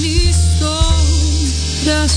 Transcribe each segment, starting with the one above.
ni sombra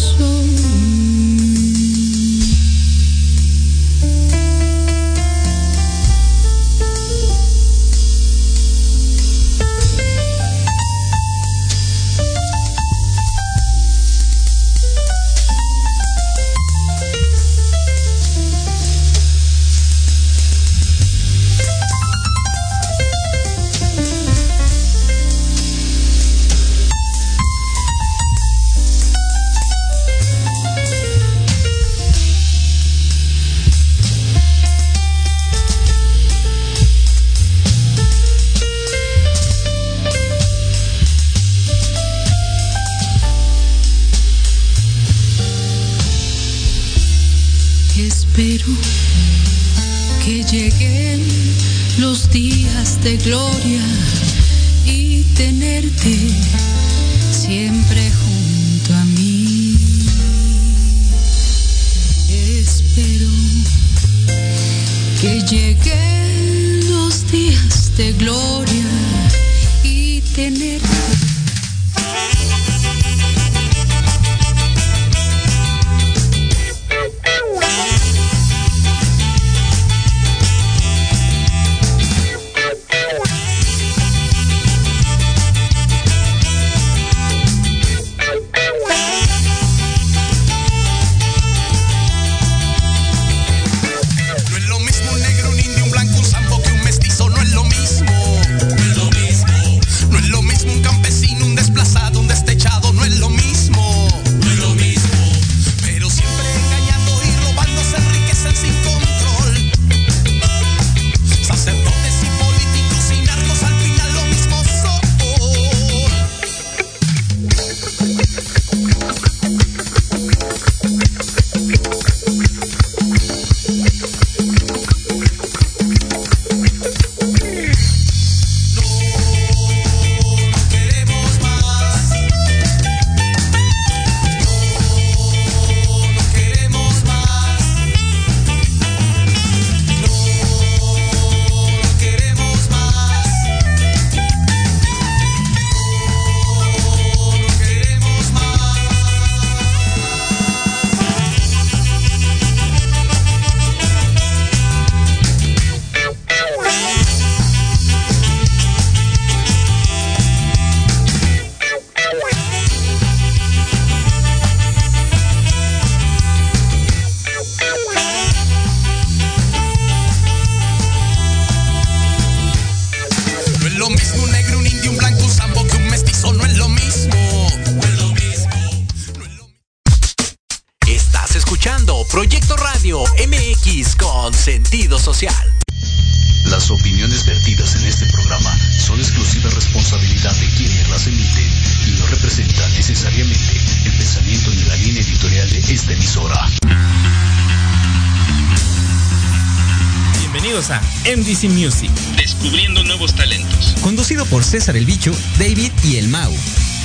César el Bicho, David y el Mau.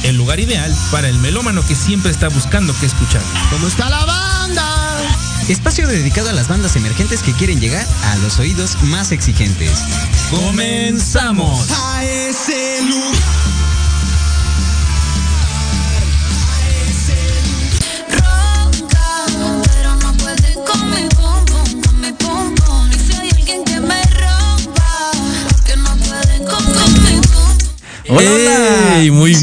el lugar ideal para el melómano que siempre está buscando qué escuchar. ¿Cómo está la banda? Espacio dedicado a las bandas emergentes que quieren llegar a los oídos más exigentes. ¡Comenzamos! A ese lugar.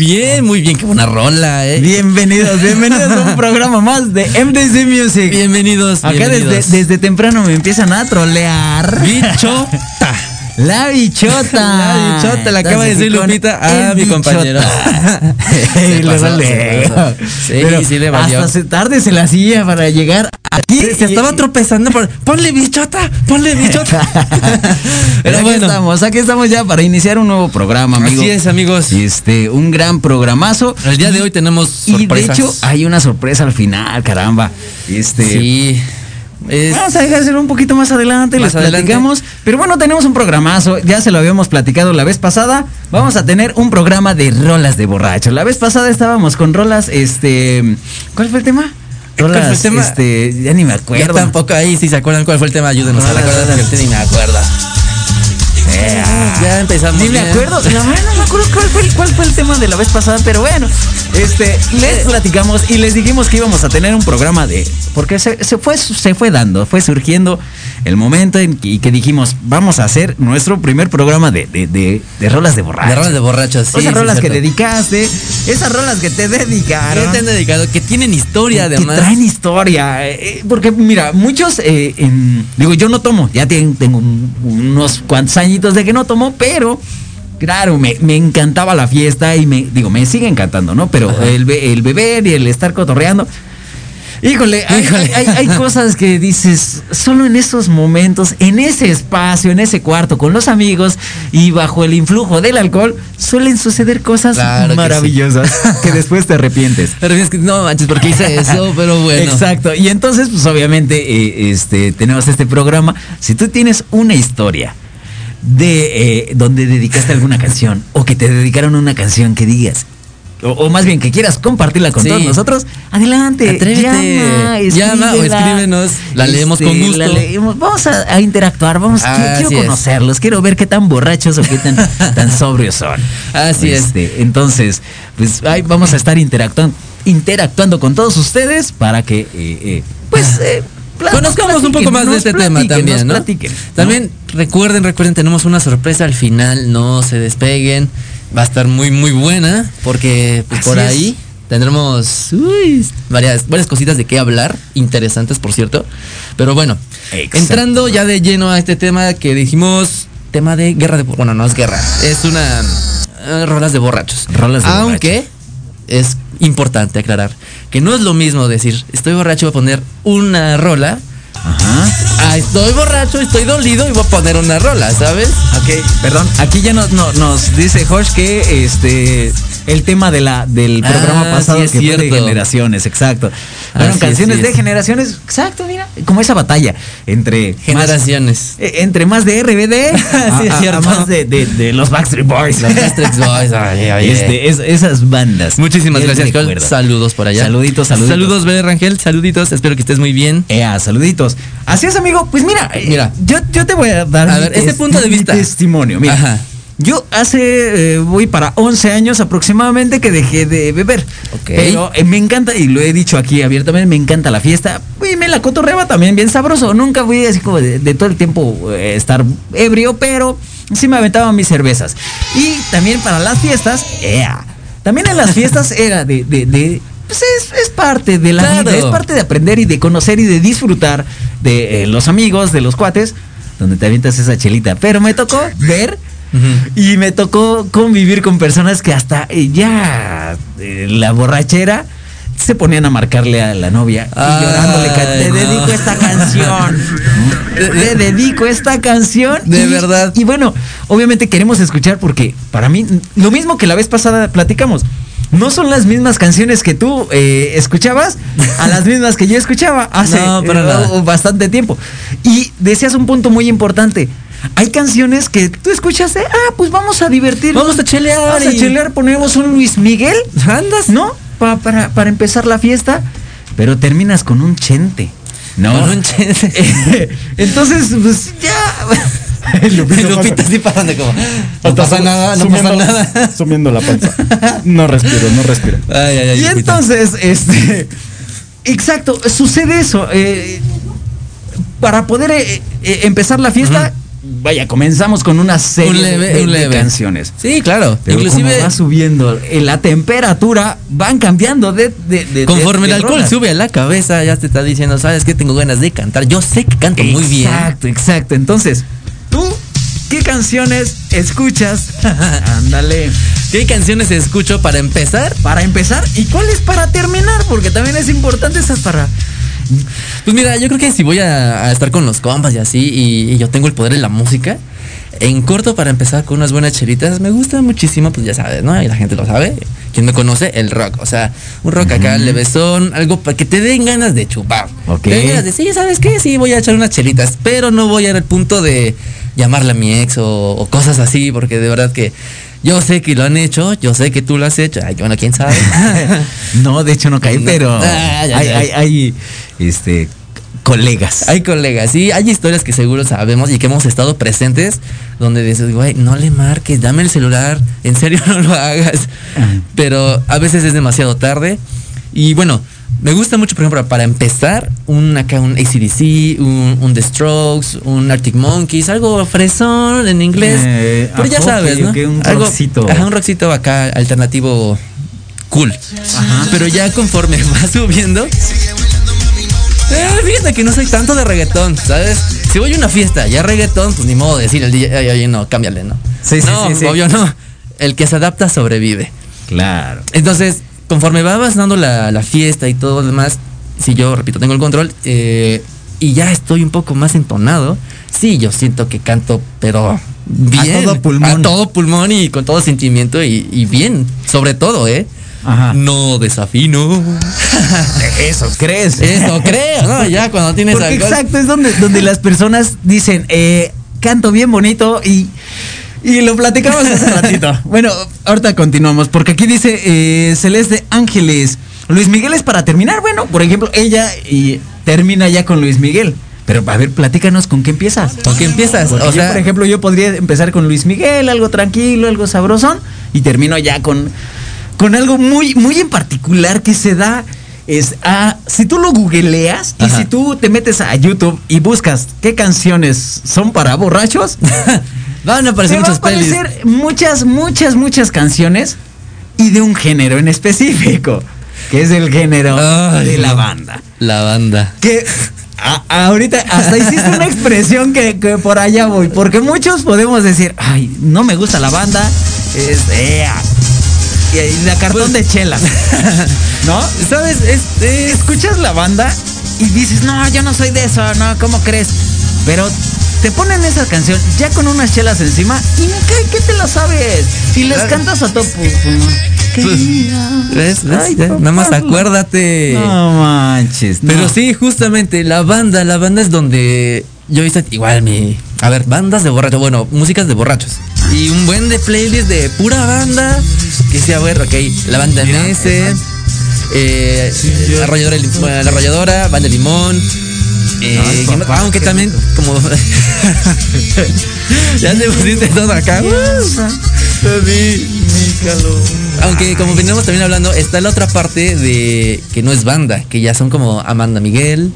Bien, muy bien, qué buena rola, eh. Bienvenidos, bienvenidos a un programa más de MDC Music. Bienvenidos, Acá desde, bienvenidos. desde temprano me empiezan a trolear. Bichota. La bichota. La bichota, le acaba de decir Lupita a el mi compañero. Se pasó, le- se pasó. Sí, Pero sí le valió. Hasta se tarde se la hacía para llegar aquí. Se, estaba tropezando por. ¡Ponle bichota! ¡Ponle bichota! Pero aquí bueno. estamos, aquí estamos ya para iniciar un nuevo programa, amigo. Así es, amigos. Y este, un gran programazo. El día de hoy tenemos Y de sorpresas. hecho, hay una sorpresa al final, caramba. Este. Sí. Es- Vamos a dejárselo un poquito más adelante, Más les adelante. platicamos. Pero bueno, tenemos un programazo, ya se lo habíamos platicado la vez pasada. Vamos a tener un programa de rolas de borracho. La vez pasada estábamos con rolas, este. ¿Cuál fue el tema? ¿Cuál fue el Rolas, tema? este, ya ni me Yo acuerdo. tampoco ahí, si se acuerdan cuál fue el tema, ayúdenos a Rolas, recordar rolas. porque ni me acuerdo. Ya empezamos. Ni me acuerdo, la verdad no me acuerdo cuál fue, cuál fue el tema de la vez pasada, pero bueno, este, les platicamos y les dijimos que íbamos a tener un programa de, porque se, se fue, se fue dando, fue surgiendo el momento en que, que dijimos, vamos a hacer nuestro primer programa de, de, de, de rolas de borrachos. De rolas de borrachos, sí. esas sí, rolas que dedicaste, esas rolas que te dedicaron. ¿Qué te han dedicado? Que tienen historia, que además. traen historia. eh, porque, mira, muchos, eh, en- digo, yo no tomo, ya ten- tengo un- unos cuantos añitos de que no tomo, pero, claro, me, me encantaba la fiesta y me, digo, me sigue encantando, ¿no? Pero el, el beber y el estar cotorreando. Híjole, hay, Híjole. hay- hay- hay cosas que dices, solo en esos momentos, en ese espacio, en ese cuarto, con los amigos y bajo el influjo del alcohol, suelen suceder cosas Claro que sí. maravillosas que después te arrepientes. Pero es que no manches, ¿por qué hice eso? Pero bueno. Exacto. Y entonces, pues obviamente, eh, este, tenemos este programa. Si tú tienes una historia de eh, donde dedicaste alguna canción o que te dedicaron una canción que digas. O, o más bien que quieras compartirla con Sí. todos nosotros, adelante. Atrévete. Llama, Llama o escríbenos, la leemos con gusto. la leemos. Vamos a, a interactuar, vamos, quiero- Así quiero es. conocerlos, quiero ver qué tan borrachos o qué tan, tan sobrios son. Así es. Este, Entonces, pues ahí vamos a estar interactuando, interactuando con todos ustedes para que, eh, eh, pues, eh, pla- Conozcamos un poco más de este tema también, ¿no? También recuerden, recuerden, tenemos una sorpresa al final, no se despeguen. Va a estar muy, muy buena, porque pues, por es. ahí tendremos uy, varias, varias cositas de qué hablar, interesantes, por cierto. Pero bueno, Exacto. entrando ya de lleno a este tema que dijimos, tema de guerra de... Bueno, no es guerra, es una... eh, rolas de borrachos. Rolas de Aunque es importante aclarar que no es lo mismo decir, estoy borracho, voy a poner una rola. Ajá. Ah, estoy borracho, estoy dolido y voy a poner una rola, ¿sabes? Ok, perdón. Aquí ya nos, no- nos dice Josh que este el tema de la del Ah, programa pasado sí es que fue de generaciones, exacto. Fueron es, canciones de es. generaciones, exacto, mira, como esa batalla entre Generaciones. eh, entre más de RBD a, Sí, es a- a cierto. más de, de- de los Backstreet Boys. Los Backstreet Boys, Este, es- esas bandas. Muchísimas gracias, Col. Saludos por allá. Saluditos, saluditos. Saludos, Bel Rangel. Saluditos. Espero que estés muy bien. Ea, saluditos. Así es, amigo. Pues mira, eh, Mira. yo, yo te voy a dar A mi ver, este tes- punto de vista. testimonio. Mira, Ajá. Yo hace, eh, voy para 11 años aproximadamente que dejé de beber. Ok. Pero eh, me encanta, y lo he dicho aquí abiertamente, me encanta la fiesta. Y me la cotorreaba también bien sabroso. Nunca fui así como de, de todo el tiempo eh, estar ebrio, pero sí me aventaba mis cervezas. Y también para las fiestas, ea. También en las fiestas era de, de, de- pues es, es parte de la Claro. vida, es parte de aprender y de conocer y de disfrutar de eh, los amigos, de los cuates, donde te avientas esa chelita. Pero me tocó ver y me tocó convivir con personas que hasta ya eh, la borrachera se ponían a marcarle a la novia y llorándole, te no. dedico esta canción. Te dedico esta canción. De y- verdad. Y bueno, obviamente queremos escuchar porque para mí, lo mismo que la vez pasada platicamos. No son las mismas canciones que tú eh, escuchabas a las mismas que yo escuchaba hace No, para eh, bastante tiempo. Y decías un punto muy importante. Hay canciones que tú escuchas de, ah, pues vamos a divertirnos. Vamos a chelear Vamos a chelear, ponemos un Luis Miguel. Andas. ¿No? Pa- para, para empezar la fiesta. Pero terminas con un chente. ¿No? Con un chente. Entonces, pues ya. Lupita, Lupita sí como. No pasa nada, no pasa nada. Sumiendo la panza. No respiro, no respiro. Ay, ay, ay. Y Lupita. entonces, este. Exacto, sucede eso. eh, para poder eh, eh, empezar la fiesta, vaya, comenzamos con una serie Un de- leve, de, un de leve. canciones. Sí, claro. Pero Inclusive. como va subiendo la temperatura, van cambiando de. de- de- Conforme el alcohol rolas. sube a la cabeza, ya te está diciendo, ¿sabes qué? Tengo ganas de cantar. Yo sé que canto muy bien. Exacto, exacto. Entonces, tú, ¿qué canciones escuchas? Ándale. ¿Qué canciones escucho para empezar? Para empezar, ¿y cuáles para terminar? Porque también es importante esas para. Pues mira, yo creo que si voy a, a estar con los compas y así, y, y yo tengo el poder de la música, en corto para empezar con unas buenas chelitas, me gusta muchísimo, pues ya sabes, ¿no? Y la gente lo sabe. Quien me conoce, el rock. O sea, un rock acá, levesón, algo para que te den ganas de chupar. Ok. Te den ganas de, sí, ¿sabes qué? Sí, voy a echar unas chelitas, pero no voy a ir al punto de llamarle a mi ex o, o cosas así, porque de verdad que yo sé que lo han hecho, yo sé que tú lo has hecho. Ay, bueno, quién sabe. No, de hecho no caí, No. pero Ah, ya, hay, ya. hay, hay, este, colegas. Hay colegas, sí, hay historias que seguro sabemos y que hemos estado presentes donde dices, güey, no le marques, dame el celular, en serio no lo hagas. Pero a veces es demasiado tarde. Y bueno, me gusta mucho, por ejemplo, para empezar, un acá un ACDC, un, un The Strokes, un Arctic Monkeys, algo fresón en inglés. Eh, pero ya sabes, ¿no? un algo, rockcito. Ajá, un rockcito acá alternativo cool. Pero ya conforme va subiendo, eh, fíjate que no soy tanto de reggaetón, ¿sabes? Si voy a una fiesta, ya reggaetón, pues ni modo de decir el DJ, "Ay, oye, no, cámbiale, ¿no? Sí, sí, no, sí, sí. obvio no. El que se adapta sobrevive. Claro. Entonces, conforme va avanzando la, la fiesta y todo lo demás, si yo, repito, tengo el control eh, y ya estoy un poco más entonado, sí, yo siento que canto, pero bien. todo pulmón. A todo pulmón y con todo sentimiento y, y bien, sobre todo, ¿eh? Ajá. No desafino. Eso crees. Eso creo, ¿no? Ya cuando tienes Porque alcohol. exacto, es donde, donde las personas dicen, eh, canto bien bonito y, y lo platicamos hace ratito. Bueno, ahorita continuamos, porque aquí dice eh, Celeste Ángeles. Luis Miguel es para terminar. Bueno, por ejemplo, ella y termina ya con Luis Miguel. Pero a ver, platícanos con qué empiezas. ¿Con qué empiezas? Porque o yo, sea, por ejemplo, yo podría empezar con Luis Miguel, algo tranquilo, algo sabrosón, y termino ya con, con algo muy, muy en particular que se da. Es, ah, si tú lo googleas y Ajá. si tú te metes a YouTube y buscas qué canciones son para borrachos, van a aparecer te van a muchas pelis. aparecer muchas, muchas, muchas canciones y de un género en específico, que es el género Ay, de la banda. La banda. Que a- ahorita hasta hiciste una expresión que, que por allá voy, porque muchos podemos decir, ay, no me gusta la banda, es ea", y, y la cartón de chela, ¿no? ¿Sabes? Este. Escuchas la banda y dices, no, yo no soy de eso, no, ¿cómo crees? Pero te ponen esa canción ya con unas chelas encima y ni cae que te la sabes. Y las cantas a todo pulmón. ¿Ves? Nada más no. acuérdate. No manches. Pero no. sí, justamente, la banda, la banda es donde yo hice igual mi. A ver, bandas de borrachos, bueno, músicas de borrachos. Y un buen de playlist de pura banda. Que sea, a ver, ok, la banda MS, eh, la, arrolladora, la arrolladora, banda de limón. Eh, aunque también, como. ya te pusiste todo acá. Aunque como venimos también hablando, está la otra parte de que no es banda, que ya son como Amanda Miguel,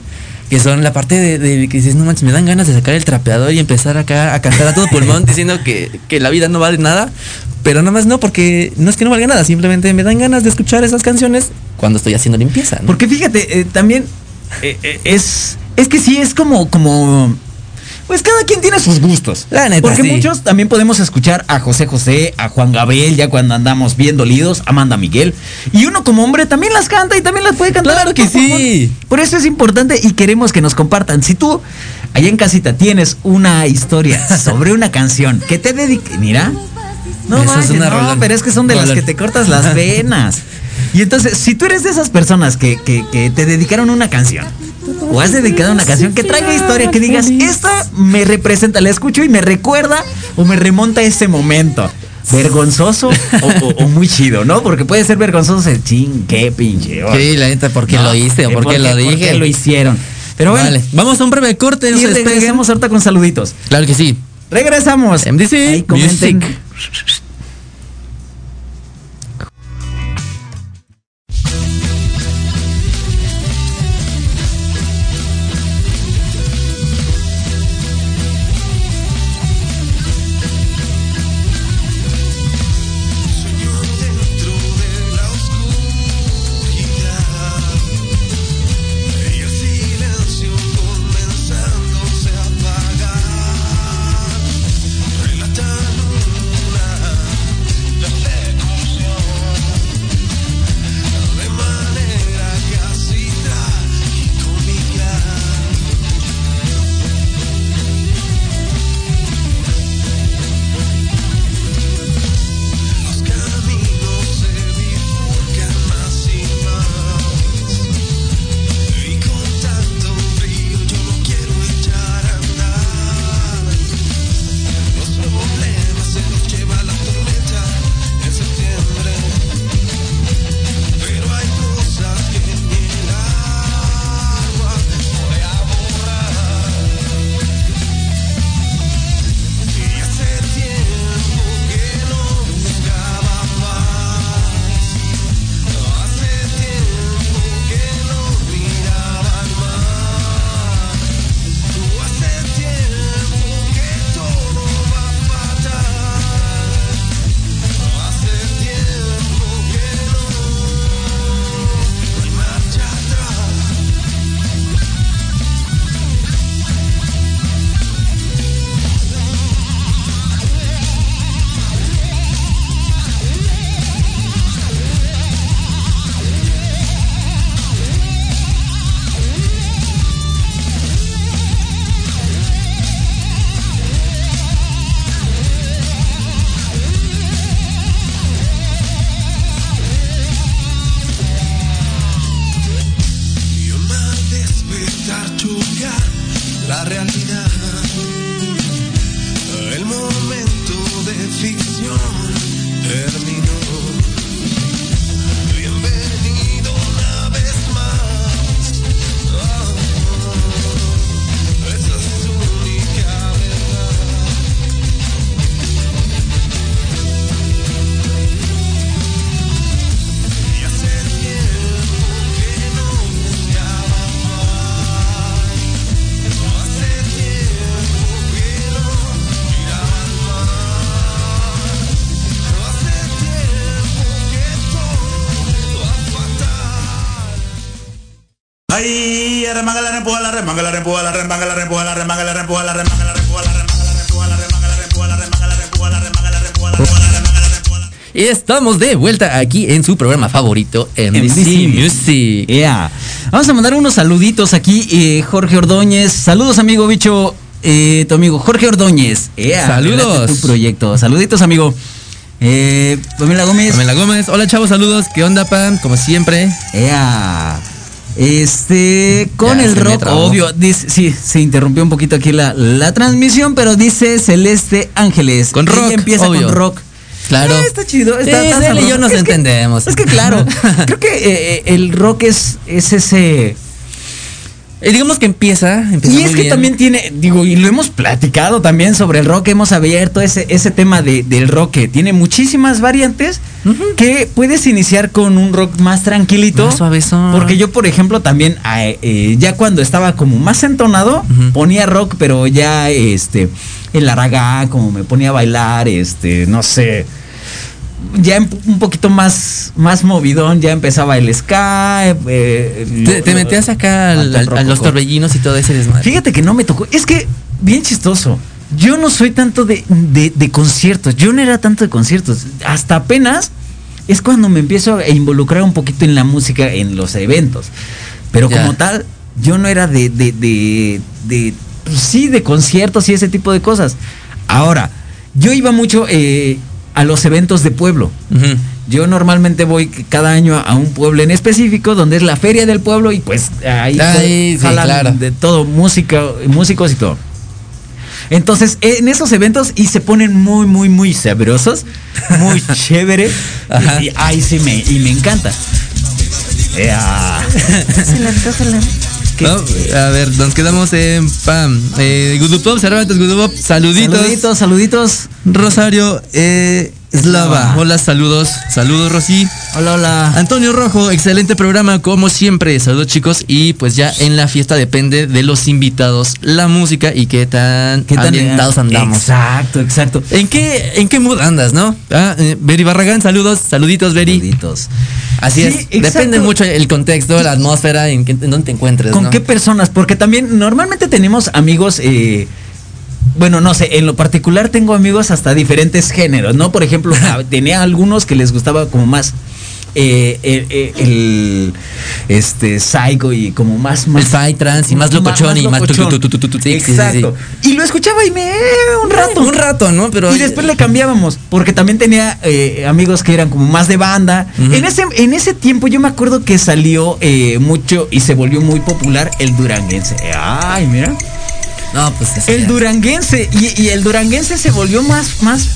que son la parte de, de que dices, no manches, me dan ganas de sacar el trapeador y empezar acá a cantar a todo pulmón diciendo que, que la vida no vale nada, pero nada más no, porque no es que no valga nada, simplemente me dan ganas de escuchar esas canciones cuando estoy haciendo limpieza. ¿no? Porque fíjate, eh, también eh, eh, es. Es que sí, es como. como pues cada quien tiene sus gustos. La neta, Porque sí. muchos también podemos escuchar a José José, a Juan Gabriel, ya cuando andamos bien dolidos, a Amanda Miguel. Y uno como hombre también las canta y también las puede cantar. Claro que sí. Por eso es importante y queremos que nos compartan. Si tú allá en casita tienes una historia sobre una canción que te dedique, mira. No, una no, pero es que son de las que te cortas las venas. Y entonces, si tú eres de esas personas que, que- que te dedicaron una canción, o has dedicado una canción que traiga historia, que digas, esta me representa, la escucho y me recuerda o me remonta a ese momento. Vergonzoso o, o- o muy chido, ¿no? Porque puede ser vergonzoso el ching, qué pinche. Sí, la neta, ¿por qué No, lo hice o por qué lo ¿por dije? qué lo hicieron? Pero bueno, Vale, vamos a un breve corte. y regresamos ahorita con saluditos. Claro que sí. Regresamos. MDC Ahí comenten. Music. Remanga la rempuja la remanga la rempuja la remanga la rempuja la remanga la rempuja la remanga la rempuja la remanga la rempuja la remanga la rempuja la remanga la rempuja la remanga la remanga la Y estamos de vuelta aquí en su programa favorito, MDC Music. Yeah. Vamos a mandar unos saluditos aquí. eh, Jorge Ordóñez. Saludos, amigo bicho. eh, tu amigo Jorge Ordóñez. Yeah, Saludos. Tu proyecto. Saluditos, amigo. Eh, Pamela Gómez. Pamela Gómez. Hola, chavos, saludos. ¿Qué onda, Pam? Como siempre. Ea. Este, con Ya, el rock, obvio, dice, sí, se interrumpió un poquito aquí la, la transmisión, pero dice Celeste Ángeles. Con rock, empieza obvio. con rock. Claro. Ah, está chido. Está, Sí, está él y yo nos Es que- entendemos. es que claro, creo que eh, eh, el rock es, es ese... Eh, digamos que empieza, empieza Y muy es que bien. también tiene, digo, y lo hemos platicado también sobre el rock, hemos abierto ese, ese tema de, del rock que tiene muchísimas variantes, que puedes iniciar con un rock más tranquilito. Más suavezón. Porque yo, por ejemplo, también, eh, eh, ya cuando estaba como más entonado, ponía rock, pero ya, este, el aragá, como me ponía a bailar, este, no sé, ya un un poquito más, más movidón, ya empezaba el ska. eh, Te, metías acá al- al- a los torbellinos y todo ese desmadre. Fíjate que no me tocó. Es que, bien chistoso. Yo no soy tanto de, de- de conciertos. Yo no era tanto de conciertos. Hasta apenas es cuando me empiezo a involucrar un poquito en la música, en los eventos. Pero Ya. como tal, yo no era de, de, de, de, pues sí, de conciertos y ese tipo de cosas. Ahora, yo iba mucho eh, a los eventos de pueblo. Yo normalmente voy cada año a un pueblo en específico donde es la feria del pueblo y pues ahí, Ahí, sí, claro. de todo, música, músicos y todo. Entonces, en esos eventos y se ponen muy, muy, muy sabrosos, muy chévere. Y, y- ay, sí, me, y me encanta. Ea. ¿Qué? No, a ver, nos quedamos en Pam. Eh, Gudupop, saluditos. Saluditos, saluditos. Rosario eh, Slava. Hola, saludos. Saludos, Rosy. Hola, hola. Antonio Rojo, excelente programa como siempre. Saludos chicos y pues ya en la fiesta depende de los invitados, la música y qué tan, ¿Qué tan ambientados andamos. Exacto, exacto. ¿En qué, ¿En qué mood andas, no? Ah, eh, Beri Barragán, saludos, saluditos, Beri. Saluditos. Así Sí, es. exacto. Depende mucho el contexto, la atmósfera, en, qué- en dónde te encuentres. ¿Con ¿no? qué personas? Porque también normalmente tenemos amigos, eh, bueno, no sé, en lo particular tengo amigos hasta diferentes géneros, ¿no? Por ejemplo, a- tenía algunos que les gustaba como más eh, el, el- el, este psycho y como más más El psytrance y más locochón y más tu, locochón. tu, tu, tu, tu, tu, sí, sí, sí, Exacto. Y lo escuchaba y me un rato. Un rato, ¿no? Pero y después le cambiábamos, porque también tenía eh, amigos que eran como más de banda. En, ese, en ese tiempo yo me acuerdo que salió eh, mucho y se volvió muy popular el duranguense. Ay, mira. No, pues El ya. duranguense. Y, y el duranguense se volvió más, más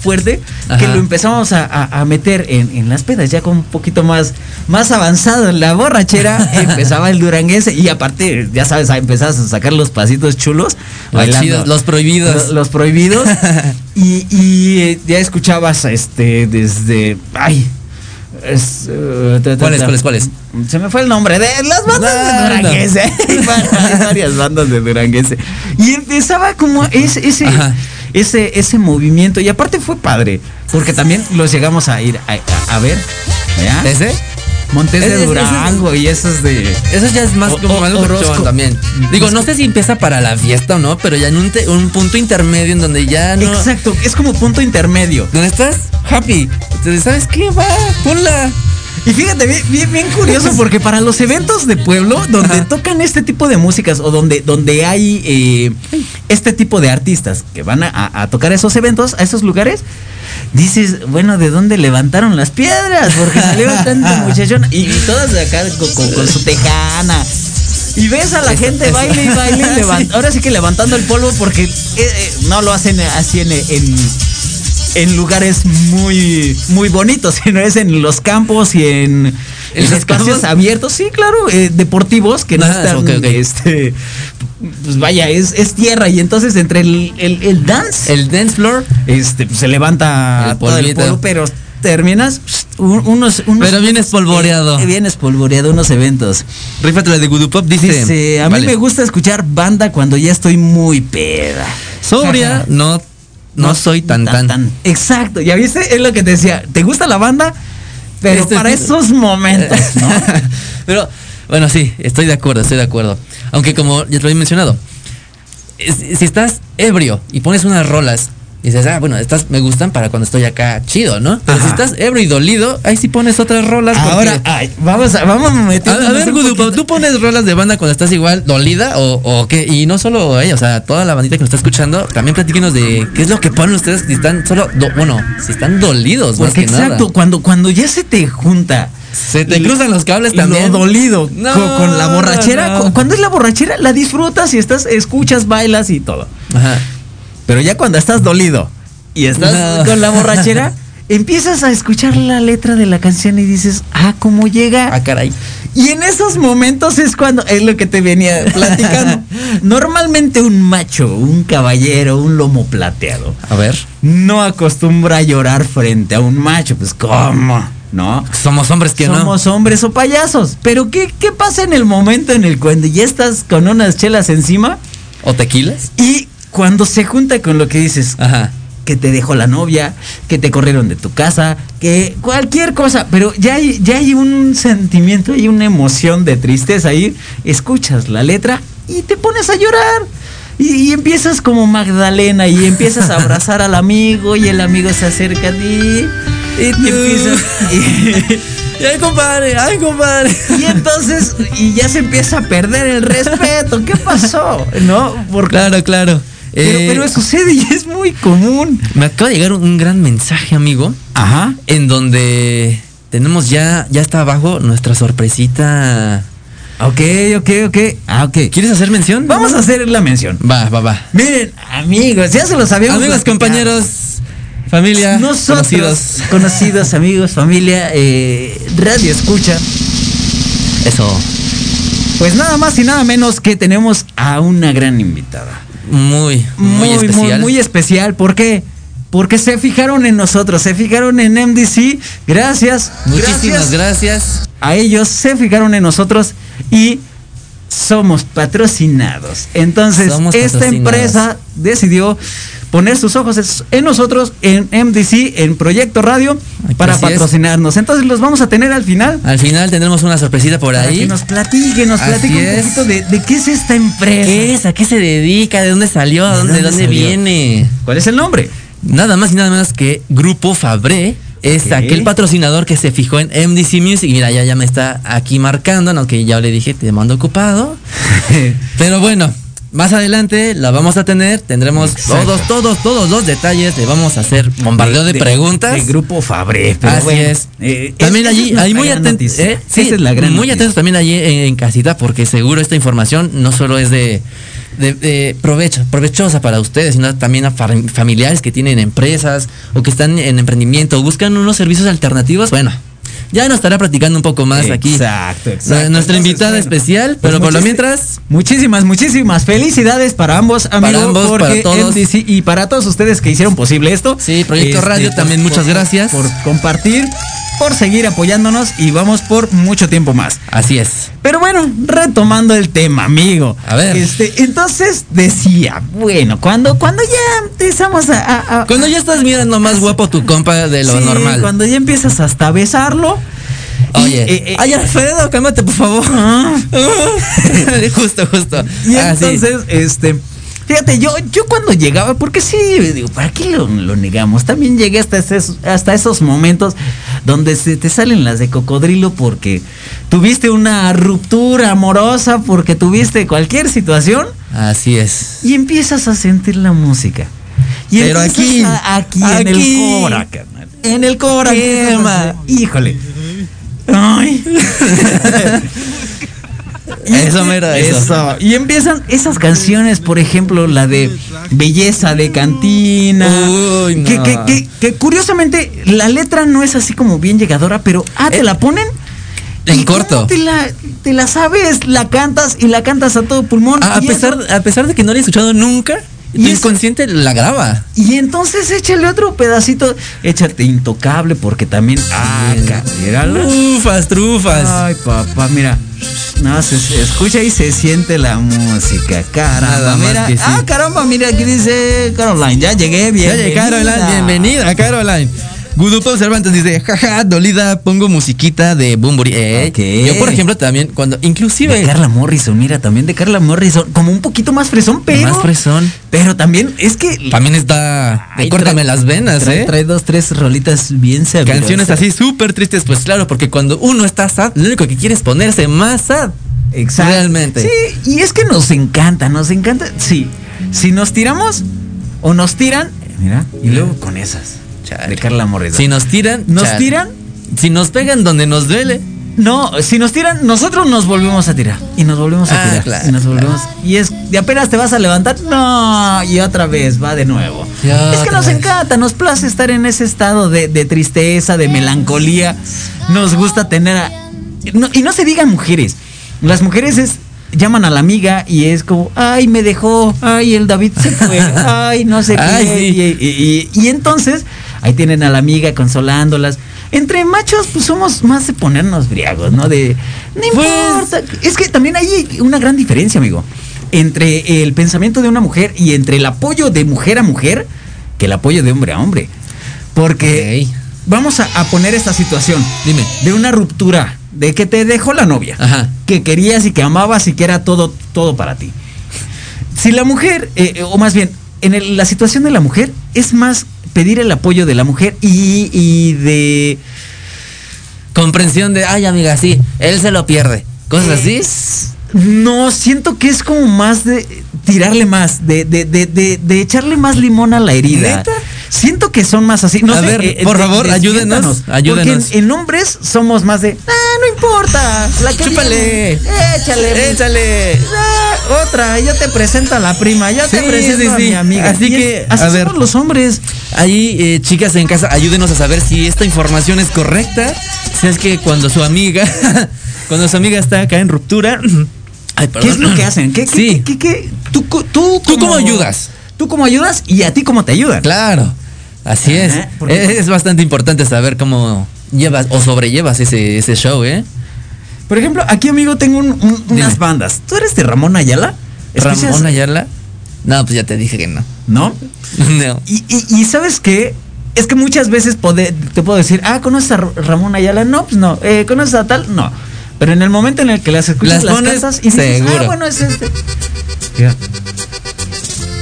fuerte que lo empezamos a, a- a meter en, en las pedas, ya con un poquito más, más avanzado en la borrachera, empezaba el duranguense. Y aparte, ya sabes, empezabas a sacar los pasitos chulos. Los bailando. los prohibidos. Los, los prohibidos. y, y, eh, ya escuchabas este desde. Ay. Es, eh, ta, ta, ¿Cuáles, ta. cuáles, cuáles? Se me fue el nombre de las bandas No, de Duranguense. Var- hay varias bandas de Duranguense. Y empezaba como ese, ese, ese, ese movimiento. Y aparte fue padre. Porque también los llegamos a ir a, a- a ver. ¿ya? ¿Ese? Montes de Durango y esos de. Eso ya es más O- como o- algo Orozco. también. Digo, no sé si empieza para la fiesta o no, pero ya en un, te- un punto intermedio en donde ya no. Exacto, es como punto intermedio. ¿Dónde estás? Happy. Entonces, ¿sabes qué? Va, ponla. Y fíjate, bien, bien, bien curioso, porque para los eventos de pueblo, donde Ajá. tocan este tipo de músicas o donde, donde hay eh, este tipo de artistas que van a tocar esos eventos, a esos lugares, dices, bueno, ¿de dónde levantaron las piedras? Porque salió tanto muchachón y, y todas de acá con, con- con su tejana. Y ves a la gente baile y baile, y levan- ahora sí que levantando el polvo porque eh, eh, no lo hacen así en, en, en lugares muy, muy bonitos, sino es en los campos y en, ¿En espacios campos? abiertos, sí, claro, eh, deportivos que no Ah, están, este, pues vaya, es, es tierra y entonces entre el, el, el dance, El dance floor. este, pues, se levanta El todo el polvo, pero terminas un- unos, unos Pero bien espolvoreado. eh, bien espolvoreado unos eventos. Rífate la de Gudupop, dice. Dice, a mí Vale. me gusta escuchar banda cuando ya estoy muy peda. Sobria, Ajá. No, no, soy tan tan. Exacto, ya viste, es lo que te decía. ¿Te gusta la banda? Pero Este- para esos momentos, ¿no? Pero Bueno, sí, estoy de acuerdo, estoy de acuerdo. Aunque como ya te lo he mencionado, si estás ebrio y pones unas rolas y dices, ah, bueno, estas me gustan para cuando estoy acá chido, ¿no? Pero si estás ebrio y dolido, ahí sí pones otras rolas. porque- Ahora, ay, vamos a, vamos a a, meternos a ver, un Gudu, poquito- ¿tú pones rolas de banda cuando estás igual dolida o, o qué? Y no solo ella, o sea, toda la bandita que nos está escuchando, también platíquenos de qué es lo que ponen ustedes si están solo, do- bueno, si están dolidos, más Porque que exacto, nada. cuando, cuando ya se te junta. Se te cruzan los cables también. Lo dolido No, con, con la borrachera. no. Cuando es la borrachera, la disfrutas y estás, escuchas, bailas y todo. Ajá. Pero ya cuando estás dolido y estás No. con la borrachera, empiezas a escuchar la letra de la canción y dices, ah, cómo llega. Ah, caray. Y en esos momentos es cuando, es lo que te venía platicando. Normalmente un macho, un caballero, un lomo plateado, A ver. no acostumbra a llorar frente a un macho. Pues, ¿cómo? ¿No? Somos hombres que no. Somos hombres o payasos. Pero ¿qué, ¿qué pasa en el momento en el cuando ya estás con unas chelas encima ¿O tequilas? y cuando se junta con lo que dices, Ajá. que te dejó la novia, que te corrieron de tu casa, que cualquier cosa, pero ya hay, ya hay un sentimiento, hay una emoción de tristeza ahí, escuchas la letra y te pones a llorar. Y, y empiezas como Magdalena y empiezas a abrazar al amigo y el amigo se acerca a ti y te empiezas y, Ay, compadre, ay, compadre. y entonces y ya se empieza a perder el respeto. ¿Qué pasó? ¿No? Porque, Claro, claro. Pero, Eh, pero sucede y es muy común. Me acaba de llegar un gran mensaje, amigo, Ajá. en donde tenemos ya, ya está abajo nuestra sorpresita. Ok, ok, ok. Ah, ok. ¿Quieres hacer mención? Vamos a hacer la mención. Va, va, va. Miren, amigos, ya se los habíamos Amigos, platicado. compañeros, familia, Nosotros, conocidos. conocidos, amigos, familia, eh, radio escucha. Eso, Pues nada más y nada menos que tenemos a una gran invitada. Muy, muy, especial. Muy, muy especial. ¿Por qué? Porque se fijaron en nosotros, se fijaron en MDC. Gracias. Muchísimas gracias gracias. a ellos, se fijaron en nosotros y somos patrocinados. Entonces, Somos esta patrocinados. empresa decidió poner sus ojos en nosotros, en MDC, en Proyecto Radio, Aquí para es. patrocinarnos. Entonces, los vamos a tener al final. Al final tendremos una sorpresita por Para ahí. que nos platique, nos platique un es. poquito de, de qué es esta empresa. ¿Qué es? ¿A qué se dedica? ¿De dónde salió? ¿De dónde, dónde dónde salió? viene? ¿Cuál es el nombre? Nada más y nada menos que Grupo Fabré. Es aquel patrocinador que se fijó en MDC Music. Mira, ya, ya me está aquí marcando, aunque ya le dije, te mando ocupado. Pero bueno, más adelante la vamos a tener. Tendremos Exacto. todos, todos, todos los detalles. Le vamos a hacer bombardeo de, preguntas. De Grupo Fabre. pero Así bueno, es. eh, también allí, es ahí nuestra muy atentos. noticia. Esa es la gran Muy atentos también allí en, en casita, porque seguro esta información no solo es de, provecho, provechosa para ustedes, sino también a fam- familiares que tienen empresas o que están en emprendimiento o buscan unos servicios alternativos. Bueno, ya nos estará platicando un poco más aquí. Exacto, exacto. Nuestra invitada bueno, especial, pues pero por lo mientras, Muchísimas, muchísimas felicidades para ambos, amigos. ambos, porque para todos. MDC y para todos ustedes que hicieron posible esto. Sí, Proyecto Radio también, muchas gracias. Por compartir, por seguir apoyándonos y vamos por mucho tiempo más. así es. Pero bueno, retomando el tema, amigo. A ver. Este, entonces decía, bueno, cuando, cuando ya empezamos a. a- a- Cuando ya estás mirando más guapo tu compa de lo Sí, normal. Cuando ya empiezas hasta a besarlo. Oye, eh, eh, ay Alfredo, cálmate por favor. ah. justo, justo. Y Ah, sí. entonces, este. Fíjate, yo, yo cuando llegaba, porque sí, digo, ¿para qué lo, lo negamos? También llegué hasta esos, hasta esos momentos donde se te salen las de cocodrilo porque tuviste una ruptura amorosa, porque tuviste cualquier situación Así es. y empiezas a sentir la música. Y Pero aquí, a- aquí, en el. Cora, carnal. En el Cora. Híjole. Ay. Eso mero, eso. Y empiezan esas canciones, por ejemplo, la de Belleza de Cantina. Uy, no. que, que, que- que curiosamente la letra no es así como bien llegadora, pero ah, te Eh, la ponen. en ¿Y cómo corto. Te la, te la sabes, la cantas y la cantas a todo pulmón. A, pesar, eso- a pesar de que no la he escuchado nunca, Y inconsciente la graba. y entonces échale otro pedacito, échate intocable porque también. Ah. Trufas, trufas. Ay, papá, mira. No, se, se escucha y se siente la música. Caramba, Nada más mira. que sí. Ah, caramba, mira, aquí dice Caroline. Ya llegué, bien. Caroline, bienvenida, Caroline. Gudupo Cervantes dice, jaja, dolida, pongo musiquita de Bumburi. Eh, Ok. Yo, por ejemplo, también, cuando, inclusive... De Carla Morrison, mira, también de Carla Morrison, como un poquito más fresón, pero. Más fresón. Pero también es que. También está... Ay, córtame trae- las venas, trae, ¿eh? trae dos, tres rolitas bien sabrosas. Canciones así súper tristes, pues claro, porque cuando uno está sad, lo único que quiere es ponerse más sad. Exacto. Realmente. Sí, y es que nos encanta, nos encanta. Sí, si nos tiramos o nos tiran, mira, y luego con esas. Chale. De Carla Morrison. Si nos tiran, nos chale. tiran, Si nos pegan donde nos duele. no, si nos tiran, nosotros nos volvemos a tirar. Y nos volvemos a Ah, tirar. claro, y nos volvemos. Y es, y apenas te vas a levantar, no, y otra vez, va de nuevo. Es que nos vez. encanta, nos place estar en ese estado de, de tristeza, de melancolía. Nos gusta tener a. no- y no se digan mujeres. Las mujeres es. Llaman a la amiga y es como, ay, me dejó, ay, el David se fue, ay, no sé qué. Ay, sí. y, y- y- y entonces, ahí tienen a la amiga consolándolas. Entre machos, pues somos más de ponernos briagos, ¿no? De, no Pues- importa. Es que también hay una gran diferencia, amigo, entre el pensamiento de una mujer y entre el apoyo de mujer a mujer que el apoyo de hombre a hombre. Porque vamos a, a poner esta situación Dime. de una ruptura, de que te dejó la novia, Ajá. que querías y que amabas y que era todo, todo para ti. Si la mujer, eh, o más bien, en el- la situación de la mujer, es más pedir el apoyo de la mujer y, y de... Comprensión de, ay, amiga, sí, él se lo pierde. Cosas así. No, siento que es como más de tirarle más, de, de, de, de, de echarle más limón a la herida. Siento que son más así. No A sé, ver, eh, por de- favor, ayúdenos, ayúdenos. Porque en, en hombres somos más de, ah, no importa. La que Chúpale. viene, Échale. Échale. Ah, otra, yo te presento a la prima, yo te Sí, presento sí, a mi amiga. Así que, así a ver. los hombres. Ahí, eh, chicas en casa, ayúdenos a saber si esta información es correcta. Si es que cuando su amiga, cuando su amiga está acá en ruptura. Ay, ¿Qué es lo que hacen? ¿Qué, qué, Sí. qué, qué- qué- tú, tú, ¿Tú cómo ayudas? Tú cómo ayudas y a ti cómo te ayudan. Claro, así es. Ajá, Es, es bastante importante saber cómo llevas o sobrellevas ese, ese show, ¿eh? Por ejemplo, aquí amigo tengo un- un- Dime. unas bandas. ¿Tú eres de Ramón Ayala? ¿Escuchas? Ramón Ayala. No, pues ya te dije que no. ¿No? No. Y, y- y ¿sabes qué? Es que muchas veces pode- te puedo decir, ah, ¿conoces a Ra- Ramón Ayala? No, pues no. Eh, ¿Conoces a tal? No. Pero en el momento en el que las escuchas Las las, cantas y dices, seguro. ah, bueno, es este.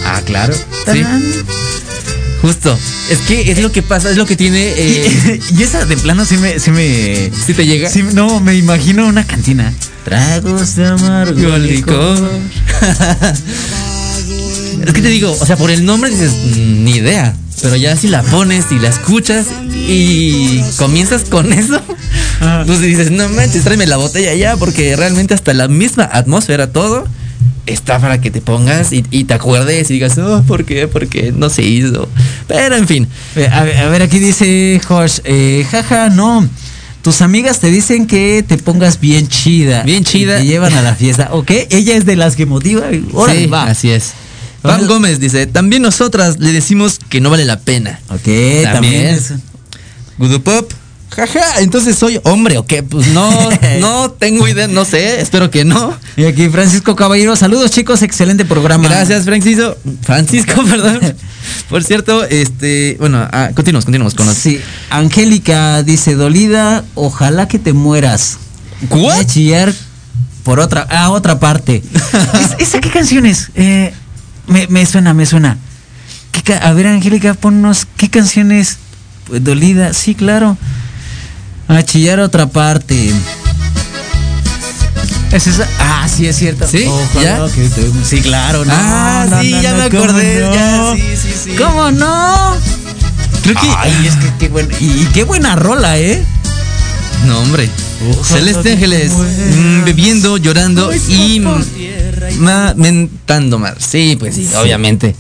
Ah, claro. Sí. Justo. Es que es lo que pasa, es lo que tiene. eh, Y, esa de plano sí me... Sí me ¿Sí te llega? sí, no, me imagino una cantina. Tragos de amargo licor. es que te digo, o sea, por el nombre dices, "Mm, ni idea. Pero ya si la pones y la escuchas y comienzas con eso, Ah. pues dices, no manches, tráeme la botella ya, porque realmente hasta la misma atmósfera, todo, está para que te pongas y, y te acuerdes y digas, oh, ¿por qué? Porque no se hizo. Pero en fin, Eh, A ver, a ver, aquí dice Josh, eh, jaja, no. Tus amigas te dicen que te pongas bien chida. Bien chida. Y te llevan a la fiesta. ¿Ok? Ella es de las que motiva. Sí, va. así es. Pam Gómez dice, también nosotras le decimos que no vale la pena. Ok, también. También. Gudupop. Jaja, entonces soy hombre o qué? Pues no, no tengo idea, no sé, espero que no. Y aquí Francisco Caballero, saludos chicos, excelente programa. Gracias, Francisco. Francisco, perdón. Por cierto, este, bueno, ah, continuamos, continuamos con los. Sí, Angélica dice, dolida, ojalá que te mueras. ¿What? chillar por otra, a otra parte. ¿Es- ¿Esa qué canción es? Eh, me, me suena, me suena. ¿Qué a ver, Angélica, ponnos, ¿qué canción es? Pues, dolida, sí, claro. A chillar a otra parte. ¿Es esa? Ah, sí, es cierto. ¿Sí? Ojalá ¿Ya? que te- Sí, claro. No, ah, no, sí, no, ya me ¿cómo acordé. Ya, sí, sí, sí. ¿Cómo no? Creo que. Ay, es que qué buena. Y, y qué buena rola, ¿eh? No, hombre. Celeste Ángeles, mm, bebiendo, llorando y mentando mal. Sí, pues sí, obviamente.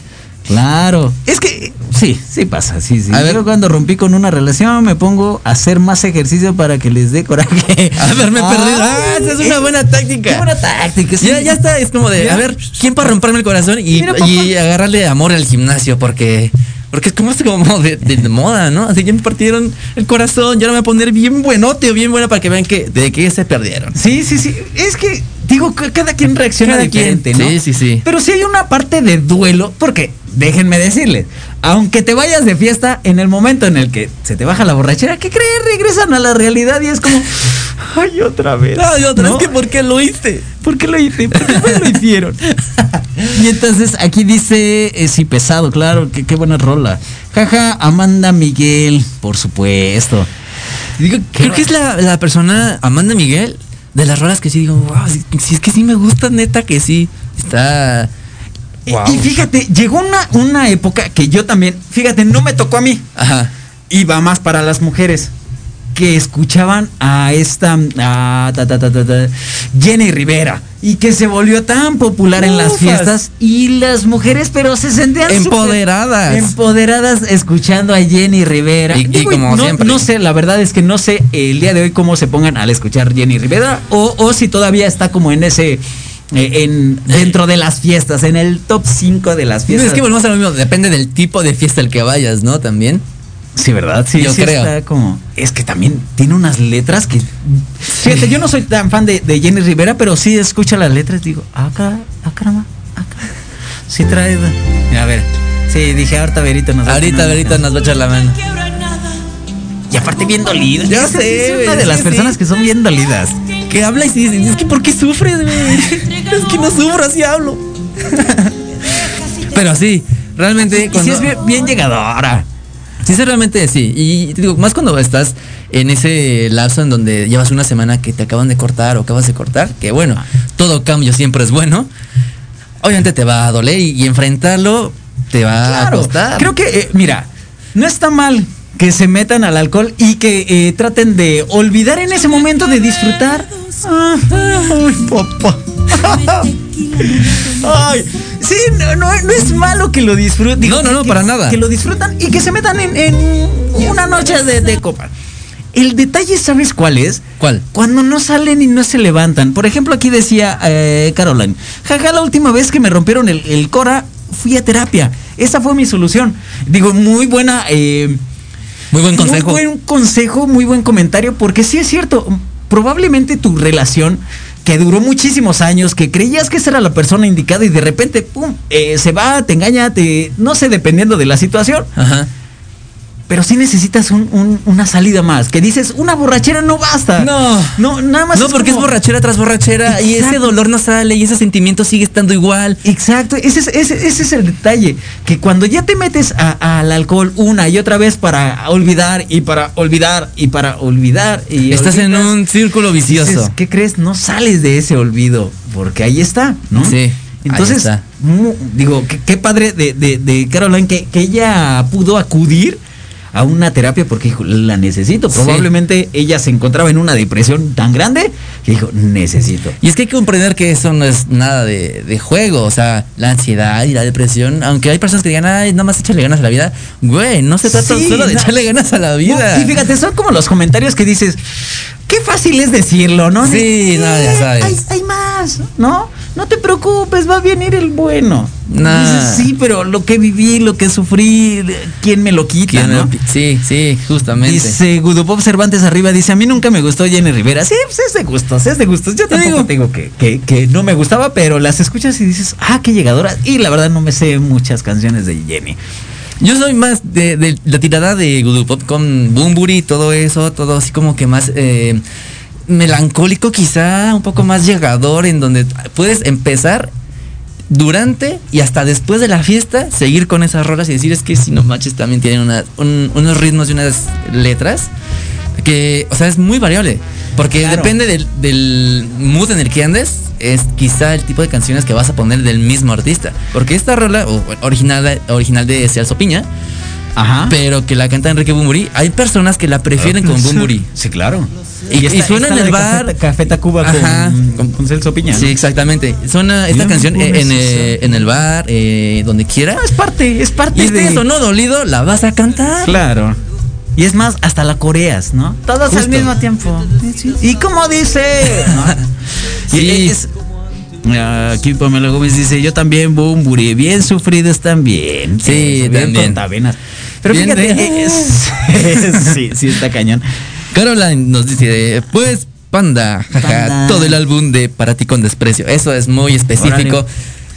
Claro. Es que sí, sí pasa, sí, sí. A ver. Yo cuando rompí con una relación me pongo a hacer más ejercicio para que les dé coraje. Haberme Ay, perdido. Ah, esa es una buena táctica. Qué buena táctica. sí. Ya, ya está, es como de, a ver, ¿quién para romperme el corazón y, Mira, y agarrarle amor al gimnasio? Porque, porque es como es como de, de- de moda, ¿no? Así ya me partieron el corazón, ya ahora me voy a poner bien buenote o bien buena para que vean que de qué se perdieron. Sí, sí, sí. Es que digo que cada quien reacciona Cada quien. diferente, ¿no? Sí, sí, sí. Pero sí hay una parte de duelo, porque déjenme decirles, aunque te vayas de fiesta, en el momento en el que se te baja la borrachera, ¿qué crees? Regresan a la realidad y es como, ay, otra vez. Ay, otra ¿no? vez, que ¿por qué lo hice? ¿Por qué lo hice? ¿Por qué me lo hicieron? y entonces aquí dice, eh, sí, pesado, claro, que qué buena rola. Jaja, Amanda Miguel, por supuesto. Digo, creo que es la, la persona, Amanda Miguel, de las rolas que sí digo, wow, si, si es que sí me gusta, neta que sí. Está. Wow. Y fíjate, llegó una, una época que yo también, fíjate, no me tocó a mí. Ajá. Iba más para las mujeres que escuchaban a esta a, ta, ta, ta, ta, ta, Jenny Rivera y que se volvió tan popular en las Ufas. fiestas y las mujeres pero se sentían Empoderadas. empoderadas escuchando a Jenny Rivera Y- como no, siempre. no sé la verdad es que no sé eh, el día de hoy cómo se pongan al escuchar Jenny Rivera o, o si todavía está como en ese eh, en dentro de las fiestas en el top 5 de las fiestas Es que volvemos a lo mismo, depende del tipo de fiesta al que vayas, ¿no? También. Sí, ¿verdad? Sí, Yo sí creo. está como. Es que también tiene unas letras que. Fíjate, yo no soy tan fan de, de Jenny Rivera, pero sí escucho las letras y digo, ah, cara, ah, caramba, ah, caramba. Sí trae. A ver. Sí, dije, ahorita Verito nos va a Ahorita, una nos va a echar la mano. Y aparte bien dolido. Ya Esa sé, Es una de las sí, personas sí. que son bien dolidas. Que habla y sí, dice, es que ¿por qué sufres? Es que no sufro, así hablo. Pero sí, realmente Y sí cuando... es bien, bien llegadora. Sí, sí, realmente sí. Y te digo, más cuando estás en ese lapso en donde llevas una semana que te acaban de cortar o acabas de cortar, que bueno, todo cambio siempre es bueno. Obviamente te va a doler y, y enfrentarlo te va a costar. creo que, eh, mira, no está mal que se metan al alcohol y que eh, traten de olvidar en ese momento de disfrutar. Ay, papá. Ay, sí, no, no, no es malo que lo disfruten. No, no, no, que- para nada. Que lo disfrutan y que se metan en, en una noche de, de copa. El detalle, ¿sabes cuál es? ¿Cuál? Cuando no salen y no se levantan. Por ejemplo, aquí decía eh, Caroline, jaja, la última vez que me rompieron el, el cora, fui a terapia. Esa fue mi solución. Digo, muy buena... eh, Muy buen consejo. Muy buen consejo, muy buen comentario, porque sí es cierto, probablemente tu relación que duró muchísimos años, que creías que esa era la persona indicada y de repente, pum, eh, se va, te engaña, te, no sé, dependiendo de la situación, Ajá. Pero sí necesitas un- un- una salida más, que dices, una borrachera no basta. No. no, nada más. No, porque como- es borrachera tras borrachera y ese dolor no sale y ese sentimiento sigue estando igual. Exacto, ese es, ese, ese es el detalle, que cuando ya te metes al alcohol una y otra vez para olvidar y para olvidar y para olvidar y Estás en un círculo vicioso. dices, ¿qué crees? No sales de ese olvido, porque ahí está, ¿no? Sí, Entonces, digo, qué, qué padre de, de, de Caroline que, que ella pudo acudir a una terapia porque dijo, la necesito. Sí. Probablemente ella se encontraba en una depresión tan grande que dijo, necesito. Y es que hay que comprender que eso no es nada de, de juego, o sea, la ansiedad y la depresión, aunque hay personas que digan, ay, nada más échale ganas a la vida, güey, no se trata Sí, solo de echarle ganas a la vida. No, y fíjate, son como los comentarios que dices, qué fácil es decirlo, ¿no? Sí, De, no, ya "Eh, sabes. Hay, hay más, ¿no? No te preocupes, va a venir el bueno. Nah. Dices, sí, pero lo que viví, lo que sufrí, ¿quién me lo quita, ¿Quién me- no? Sí, sí, justamente. Dice Gudupop Cervantes arriba, dice, a mí nunca me gustó Jenny Rivera. Sí, pues es de gustos, es de gustos. Yo tampoco tengo que, que, que no me gustaba, pero las escuchas y dices, ah, qué llegadora. Y la verdad no me sé muchas canciones de Jenny. Yo soy más de, de la tirada de Voodoo Pop con Bumburi y todo eso, todo así como que más eh, melancólico quizá, un poco más llegador, en donde puedes empezar durante y hasta después de la fiesta, seguir con esas rolas y decir es que si no manches también tienen una- un- unos ritmos y unas letras que, o sea, es muy variable. Porque Claro. depende del, del mood en el que andes, es quizá el tipo de canciones que vas a poner del mismo artista. Porque esta rola, o, original, original de Celso Piña, Ajá. pero que la canta Enrique Bumburi, hay personas que la prefieren con Bumburi. Sí, claro. Y- y suena en el bar. Café, Café Tacuba con, Ajá. con, con Celso Piña. Sí, exactamente. Suena esta canción pones en, eh, esa. en el bar, eh, donde quiera. No, es parte, es parte Y de estés o no dolido, la vas a cantar. Claro. Y es más, hasta la coreas, ¿no? Todos Justo. al mismo tiempo. ¿Y cómo dice? Y es- Aquí Pamela Gómez dice, yo también, Bumburi, bien sufridos también. Sí, bien también. cortavenas. Pero Bien fíjate, es- sí, sí está cañón. Caroline nos dice, pues Panda, jaja, Panda. todo el álbum de Para ti con desprecio. Eso es muy específico.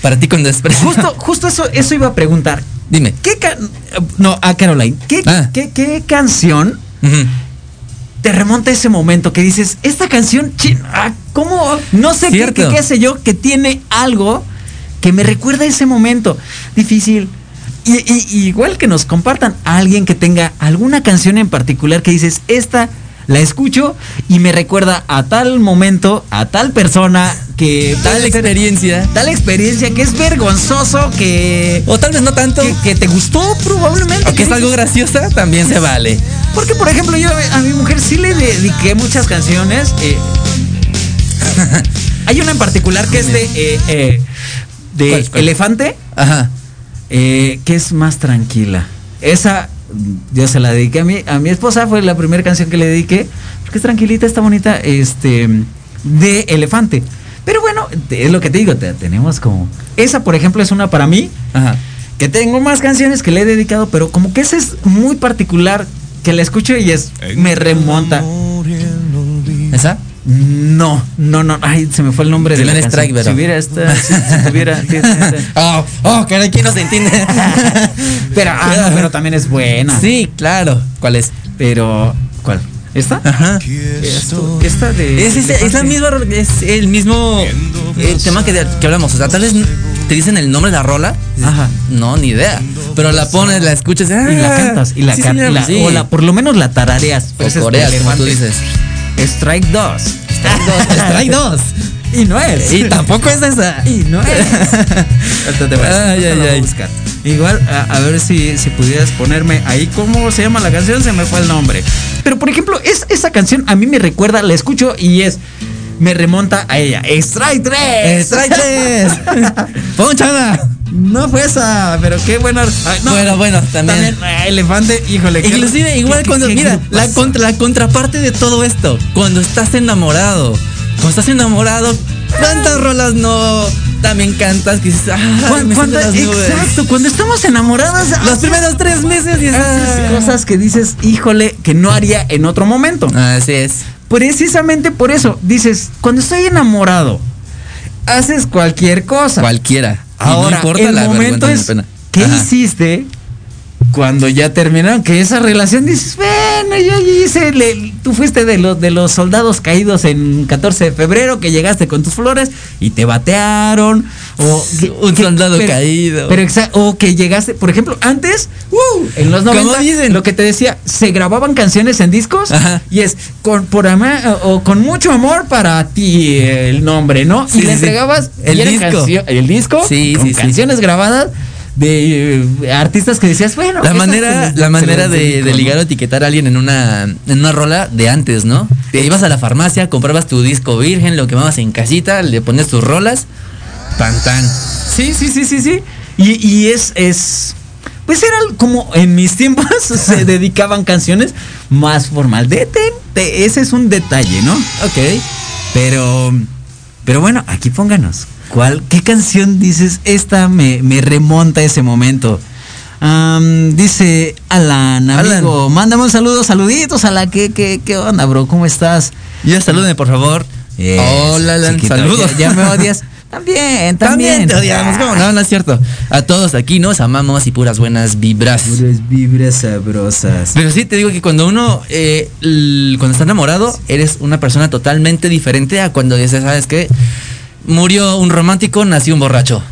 Para ti con desprecio. Justo, justo eso, eso iba a preguntar. Dime. ¿Qué can- no, a Caroline, ¿qué, Ah. qué, qué canción te remonta a ese momento que dices, esta canción, ah, ¿cómo? No sé qué, qué, qué sé yo, que tiene algo que me recuerda a ese momento. Difícil. Y, igual que nos compartan a alguien que tenga alguna canción en particular que dices, esta la escucho y me recuerda a tal momento, a tal persona que Tal experiencia. tal experiencia que es vergonzoso, que, O tal vez no tanto. que, que te gustó probablemente. Aunque es algo graciosa, también se vale. Porque, por ejemplo, yo a mi mujer sí le dediqué muchas canciones. eh, hay una en particular que es de, eh, eh, de ¿Cuál, cuál? Elefante, Ajá. Eh, que es más tranquila. Esa mm, yo se la dediqué a mi, a mi esposa, fue la primera canción que le dediqué, porque es tranquilita, está bonita, este, de Elefante. Pero bueno, es lo que te digo, te- tenemos como... Esa, por ejemplo, es una para mí, Ajá. que tengo más canciones que le he dedicado, pero como que esa es muy particular, que la escucho y es, me remonta. ¿Esa? No, no, no, ay, se me fue el nombre de la canción. strike, pero- Si hubiera esta, si, si tuviera, sí, sí, sí. Oh, oh, caray, ¿quién no se entiende? pero, ah, no, pero también es buena. Sí, claro. ¿Cuál es? Pero, ¿cuál? ¿Esta? Ajá. Esto, ¿Qué está de? Es, es, es la misma, es el mismo eh, tema que, de- que hablamos. O sea, tal vez te dicen el nombre de la rola. Ajá. No, ni idea. Pero la pones, la escuchas Y la cantas, y la, sí, can- señor, la- sí. o la- por lo menos la tarareas. O Ese es coreas, de como tú dices. Strike 2. Strike dos. Y no es. Y tampoco es esa. Y no es. A- Ay. Igual, a, a ver si, si pudieras ponerme ahí cómo se llama la canción, se me fue el nombre. Pero por ejemplo, es, esa canción a mí me recuerda, la escucho y es. Me remonta a ella. Strike 3. Strike tres. Ponchada. No fue esa, pero qué buena. Ay, no. Bueno, bueno, también. ah, elefante, híjole. qué- Inclusive, igual qué- cuando, qué mira, la, contra, la contraparte de todo esto, cuando estás enamorado, cuando estás enamorado, ¿cuántas rolas no también cantas que dices, ah, Cuan- me cuando- siento las nubes"? exacto, cuando estamos enamorados. Los primeros tres meses y haces ah. cosas que dices, híjole, que no haría en otro momento. Así es. Precisamente por eso, dices, cuando estoy enamorado, haces cualquier cosa. Cualquiera. Y Ahora, no importa el la momento es, la pena. ¿qué Ajá. hiciste cuando ya terminaron? Que esa relación dices, bueno, yo hice, le- tú fuiste de los, de los soldados caídos en 14 de febrero, que llegaste con tus flores y te batearon. O que- Un que- soldado pero- caído. Pero o que llegaste, por ejemplo, antes, ¡uh! en los 90, dicen? lo que te decía, se grababan canciones en discos Ajá. y es con por ama- o con mucho amor para ti el nombre, ¿no? Sí, y le sí, entregabas El disco. el disco Sí, con sí, sí. canciones grabadas de eh, artistas que decías, bueno, La manera, la manera de, ligar o etiquetar a alguien en una, en una rola de antes, ¿no? Te ibas a la farmacia, comprabas tu disco virgen, lo quemabas en casita, le pones tus rolas, tan tan. Sí, sí, sí, sí, sí. Y, y es, es. Pues era como en mis tiempos se dedicaban canciones más formal. Detente, ese es un detalle, ¿no? Ok. Pero. Pero bueno, aquí pónganos. ¿Cuál? ¿Qué canción dices? Esta me, me remonta a ese momento. Dice Alan, amigo, mándame un saludo, saluditos a la que, que, ¿qué onda, bro? ¿Cómo estás? Ya salúdeme, por favor. Yes, Hola, Alan, chiquito, saludos. Ya, ya me odias. También, también. También te odiamos, ¿cómo no? No es cierto. A todos aquí nos amamos y puras buenas vibras. Puras vibras sabrosas. Pero sí, te digo que cuando uno, eh, cuando está enamorado, eres una persona totalmente diferente a cuando dices, ¿sabes qué? Murió un romántico, nació un borracho.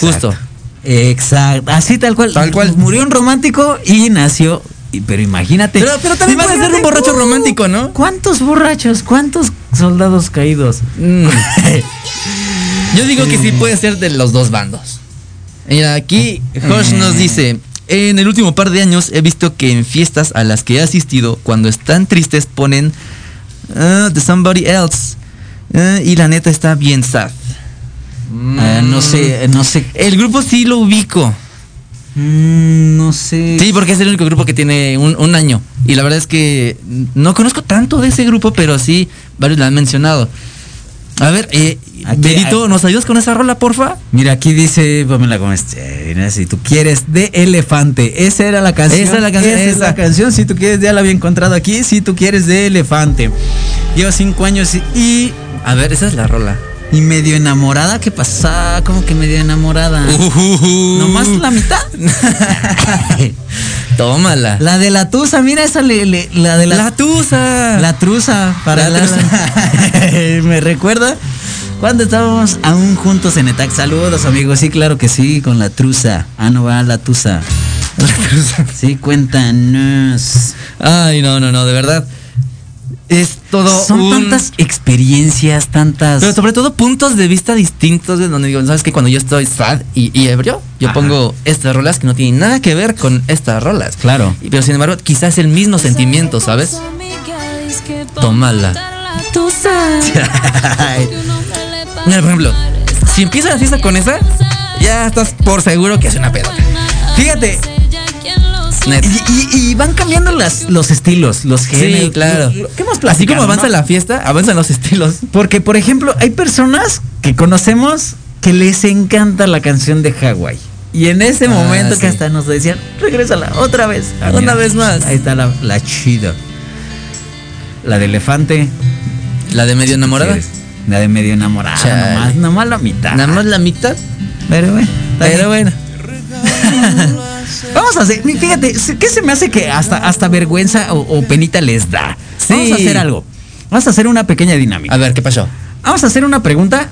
Justo. Exacto. Así tal cual. Tal cual. Murió un romántico y nació. Pero imagínate. Pero, pero también puede ser un borracho uh, romántico, ¿no? ¿Cuántos borrachos? ¿Cuántos soldados caídos? Mm. Yo digo que sí puede ser de los dos bandos. Mira, aquí Josh nos dice, en el último par de años he visto que en fiestas a las que he asistido, cuando están tristes ponen ah, The Somebody Else. Ah, y la neta está bien sad. Ah, no sé, no sé. El grupo sí lo ubico. Mm, no sé. Sí, porque es el único grupo que tiene un, un año. Y la verdad es que no conozco tanto de ese grupo, pero sí, varios la han mencionado. A ver, eh, Aquí- Benito, ¿nos ayudas con esa rola, porfa? Mira, aquí dice Pamela Gómez, eh, si tú quieres de elefante. Esa era la canción. Esa es la canción, Esa es la canción. Si tú quieres, ya la había encontrado aquí. Si tú quieres de elefante. Llevo cinco años y A ver, esa es la rola. Y medio enamorada, ¿qué pasa? ¿Cómo que medio enamorada? Uh. ¿Nomás la mitad? Tómala. La de la tusa, mira esa, le- le- la de la... La tusa. La truza, para La la truza. Me recuerda cuando estábamos aún juntos en ETAC. Saludos, amigos. Sí, claro que sí, con la truza. Ah, no va la tusa. La truza. Sí, cuéntanos. Ay, no, no, no, de verdad. Es todo Son un- tantas experiencias, tantas. Pero sobre todo puntos de vista distintos de donde digo, ¿sabes que Cuando yo estoy sad y, y ebrio, yo Ajá. pongo estas rolas que no tienen nada que ver con estas rolas. Claro. Y- Pero sin embargo, quizás el mismo sentimiento, ¿sabes? Tómala. Mira, por ejemplo, si empieza la fiesta con esa, ya estás por seguro que es una pedota. Fíjate, Neta. y, y- y van cambiando las, los estilos, los géneros. Sí, claro. Que hemos Así como avanza ¿no? la fiesta, avanzan los estilos. Porque, por ejemplo, hay personas que conocemos que les encanta la canción de Hawái. Y en ese Ah, momento que hasta nos decían, regrésala otra vez. Ah, Una mira, vez más. Ahí está la, la chida. La de elefante. La de medio enamorada. La de medio enamorada. Chale. Nomás, nomás la mitad. Nada más la mitad. Pero bueno. Pero bien. bueno. Vamos a hacer, fíjate, ¿qué se me hace que hasta, hasta vergüenza o, o penita les da? Vamos a Sí. hacer algo. Vamos a hacer una pequeña dinámica. A ver, ¿qué pasó? Vamos a hacer una pregunta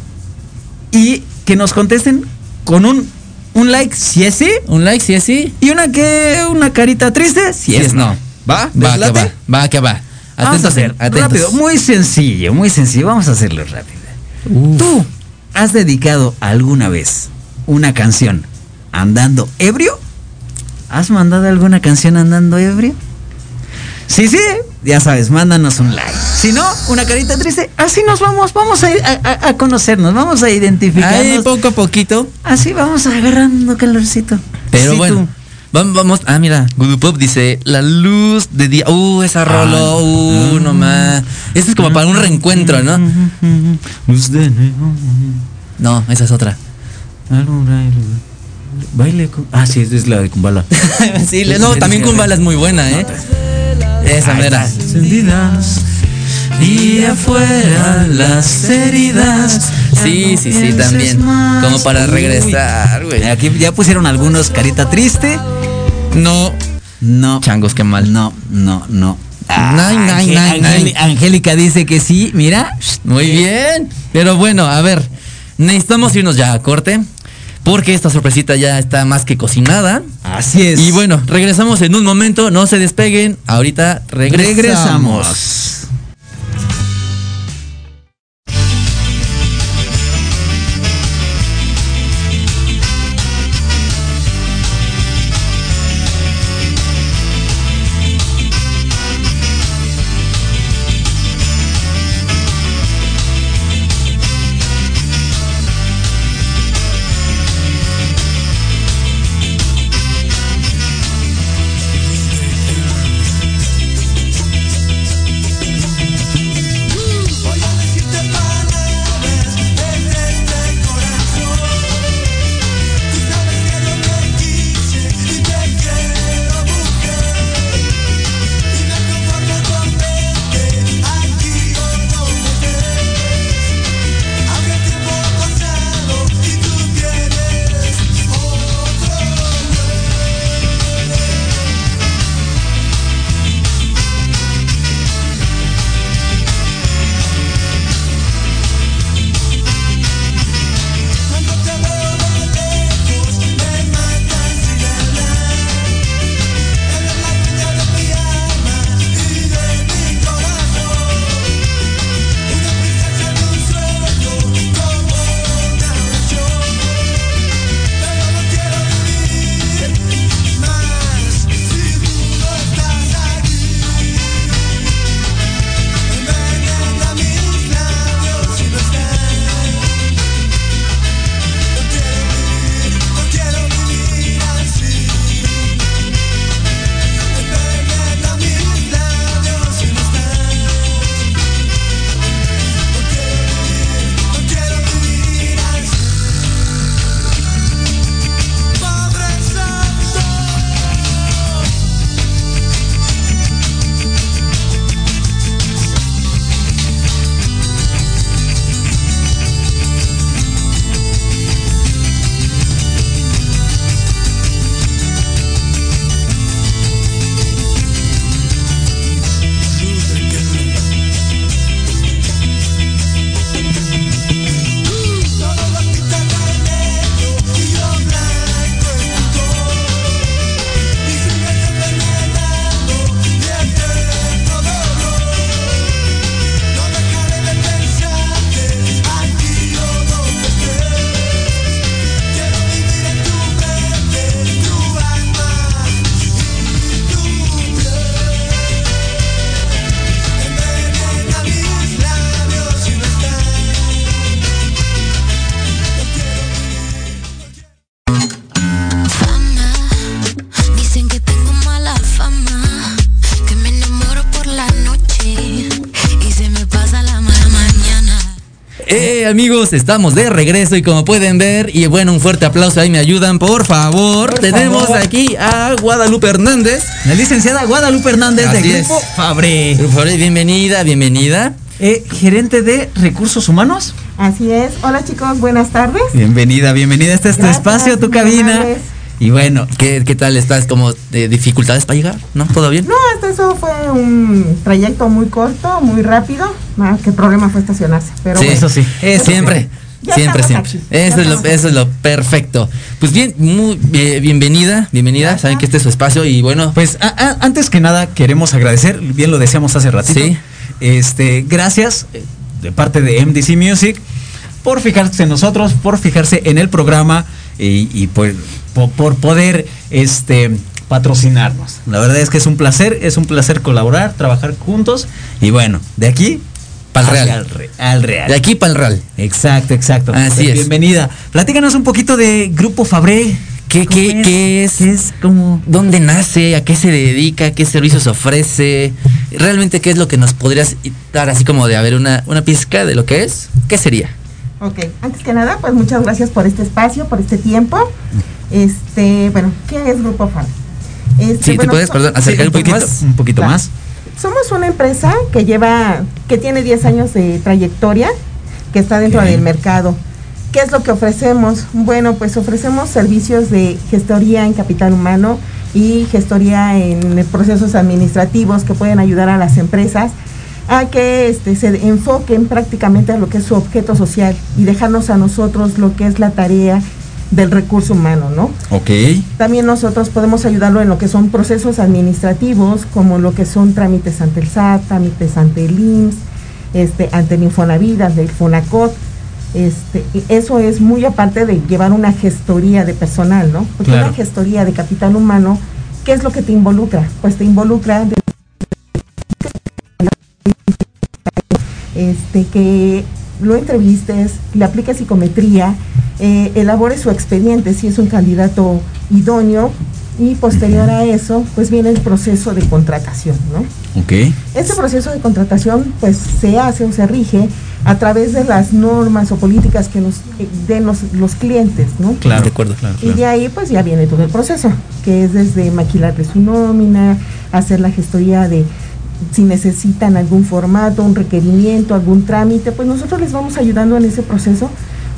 y que nos contesten con un, un like si es sí Un like, si es sí. y una que una carita triste si, es, no. ¿Va? Va, que ¿Les va. Va, que va. Vamos a Atentos, hacer atentos. rápido, muy sencillo, muy sencillo. Vamos a hacerlo rápido. Uf. ¿Tú has dedicado alguna vez una canción andando ebrio? ¿Has mandado alguna canción andando ebrio? Sí, sí, ya sabes, mándanos un like. Si no, una carita triste, así nos vamos, vamos a, a, conocernos, vamos a Ahí identificarnos. poco a poquito. Así vamos agarrando calorcito. Pero Sí, bueno. tú. Vamos, vamos, ah, mira, Google Pop dice la luz de día. Uh, esa rolo, uh, no más. Esto es como para un reencuentro, ¿no? No, esa es otra. Baile con. Ah, sí, es la de Kumbala. sí, no, también con balas muy buena, ¿eh? Esa mera. Encendidas. Y afuera las heridas. Sí, sí, sí, también. Como para regresar, güey. Aquí ya pusieron algunos carita triste. No, No. changos, qué mal. No, no, no. Nine, nine, nine, nine. Angélica dice que sí, mira. Muy bien. Pero bueno, a ver, necesitamos irnos ya a corte. Porque esta sorpresita ya está más que cocinada. Así es. Y bueno, regresamos en un momento. No se despeguen. Ahorita regresamos. regresamos. Amigos, estamos de regreso y como pueden ver, y bueno, un fuerte aplauso ahí, me ayudan, por favor. Por Tenemos favor. aquí a Guadalupe Hernández. La licenciada Guadalupe Hernández Así de es. Grupo Fabre. Grupo Fabre, bienvenida, bienvenida. Eh, gerente de Recursos Humanos. Así es. Hola chicos, buenas tardes. Bienvenida, bienvenida. Este es tu espacio, tu cabina. Y bueno, ¿Qué, qué tal estás? ¿Como de dificultades para llegar? ¿No? ¿Todo bien? No, hasta eso fue un trayecto muy corto, muy rápido. Ah, qué problema fue estacionarse. Pero sí, bueno. eso sí. Eh, siempre. Ya siempre, siempre. Eso es, lo, eso es lo perfecto. Pues bien, muy eh, bienvenida, bienvenida. Saben que este es su espacio y bueno, pues a- a- antes que nada queremos agradecer, bien lo decíamos hace ratito. Sí. Este, gracias eh, de parte de MDC Music por fijarse en nosotros, por fijarse en el programa y, y por, poder este patrocinarnos. La verdad es que es un placer, es un placer colaborar, trabajar juntos y bueno, de aquí Pa'l hacia real. Al, re- al real. de aquí para el real. Exacto, exacto. Así es. Bienvenida. Platícanos un poquito de Grupo Fabré. ¿Qué, ¿Cómo qué, qué es? ¿Qué es? ¿Cómo? ¿Dónde nace? ¿A qué se dedica? ¿Qué servicios ofrece? ¿Realmente qué es lo que nos podrías dar así como de haber una, una pizca de lo que es? ¿Qué sería? Ok, antes que nada, pues muchas gracias por este espacio, por este tiempo. Este, bueno, ¿qué es Grupo FAN? Este, Sí, ¿te puedes, so- perdón, acercar un poquito más? Un poquito Claro. más. Somos una empresa que lleva, que tiene 10 años de trayectoria, que está dentro del mercado. ¿Qué es lo que ofrecemos? Bueno, pues ofrecemos servicios de gestoría en capital humano y gestoría en procesos administrativos que pueden ayudar a las empresas a que este, se enfoquen prácticamente a lo que es su objeto social y dejarnos a nosotros lo que es la tarea del recurso humano, ¿no? Ok. También nosotros podemos ayudarlo en lo que son procesos administrativos, como lo que son trámites ante el SAT, trámites ante el IMSS, este, ante el Infonavit, ante el Fonacot. Este, eso es muy aparte de llevar una gestoría de personal, ¿no? Porque Claro. una gestoría de capital humano, ¿qué es lo que te involucra? Pues te involucra de- este, que lo entrevistes, le apliques psicometría, eh, elabore su expediente si es un candidato idóneo y posterior a eso, pues viene el proceso de contratación, ¿no? Ok. Este proceso de contratación, pues se hace o se rige a través de las normas o políticas que nos eh, den los, los clientes, ¿no? Claro. De acuerdo, claro. Y de ahí pues ya viene todo el proceso, que es desde maquilarle su nómina, hacer la gestoría de si necesitan algún formato, un requerimiento, algún trámite, pues nosotros les vamos ayudando en ese proceso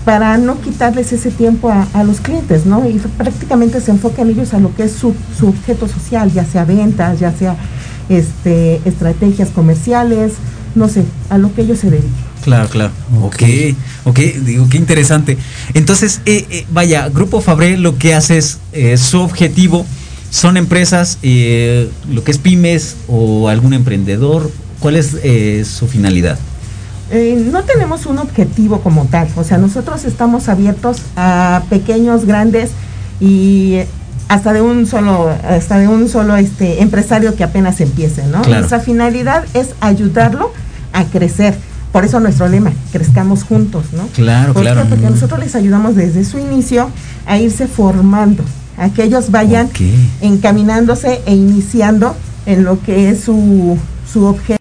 para no quitarles ese tiempo a, a los clientes, ¿no? Y prácticamente se enfocan ellos a lo que es su, su objeto social, ya sea ventas, ya sea este, estrategias comerciales, no sé, a lo que ellos se dediquen. Claro, claro. Ok, ok, digo, qué interesante. Entonces, eh, eh, vaya, Grupo Fabré lo que hace es, eh, su objetivo son empresas, eh, lo que es pymes o algún emprendedor. ¿Cuál es eh, su finalidad? Eh, no tenemos un objetivo como tal, o sea, nosotros estamos abiertos a pequeños, grandes y hasta de un solo, hasta de un solo este empresario que apenas empiece, ¿no? Claro. Nuestra finalidad es ayudarlo a crecer. Por eso nuestro lema, crezcamos juntos, ¿no? Claro, ¿Por qué? claro. Porque nosotros les ayudamos desde su inicio a irse formando, a que ellos vayan encaminándose e iniciando en lo que es su, su objeto.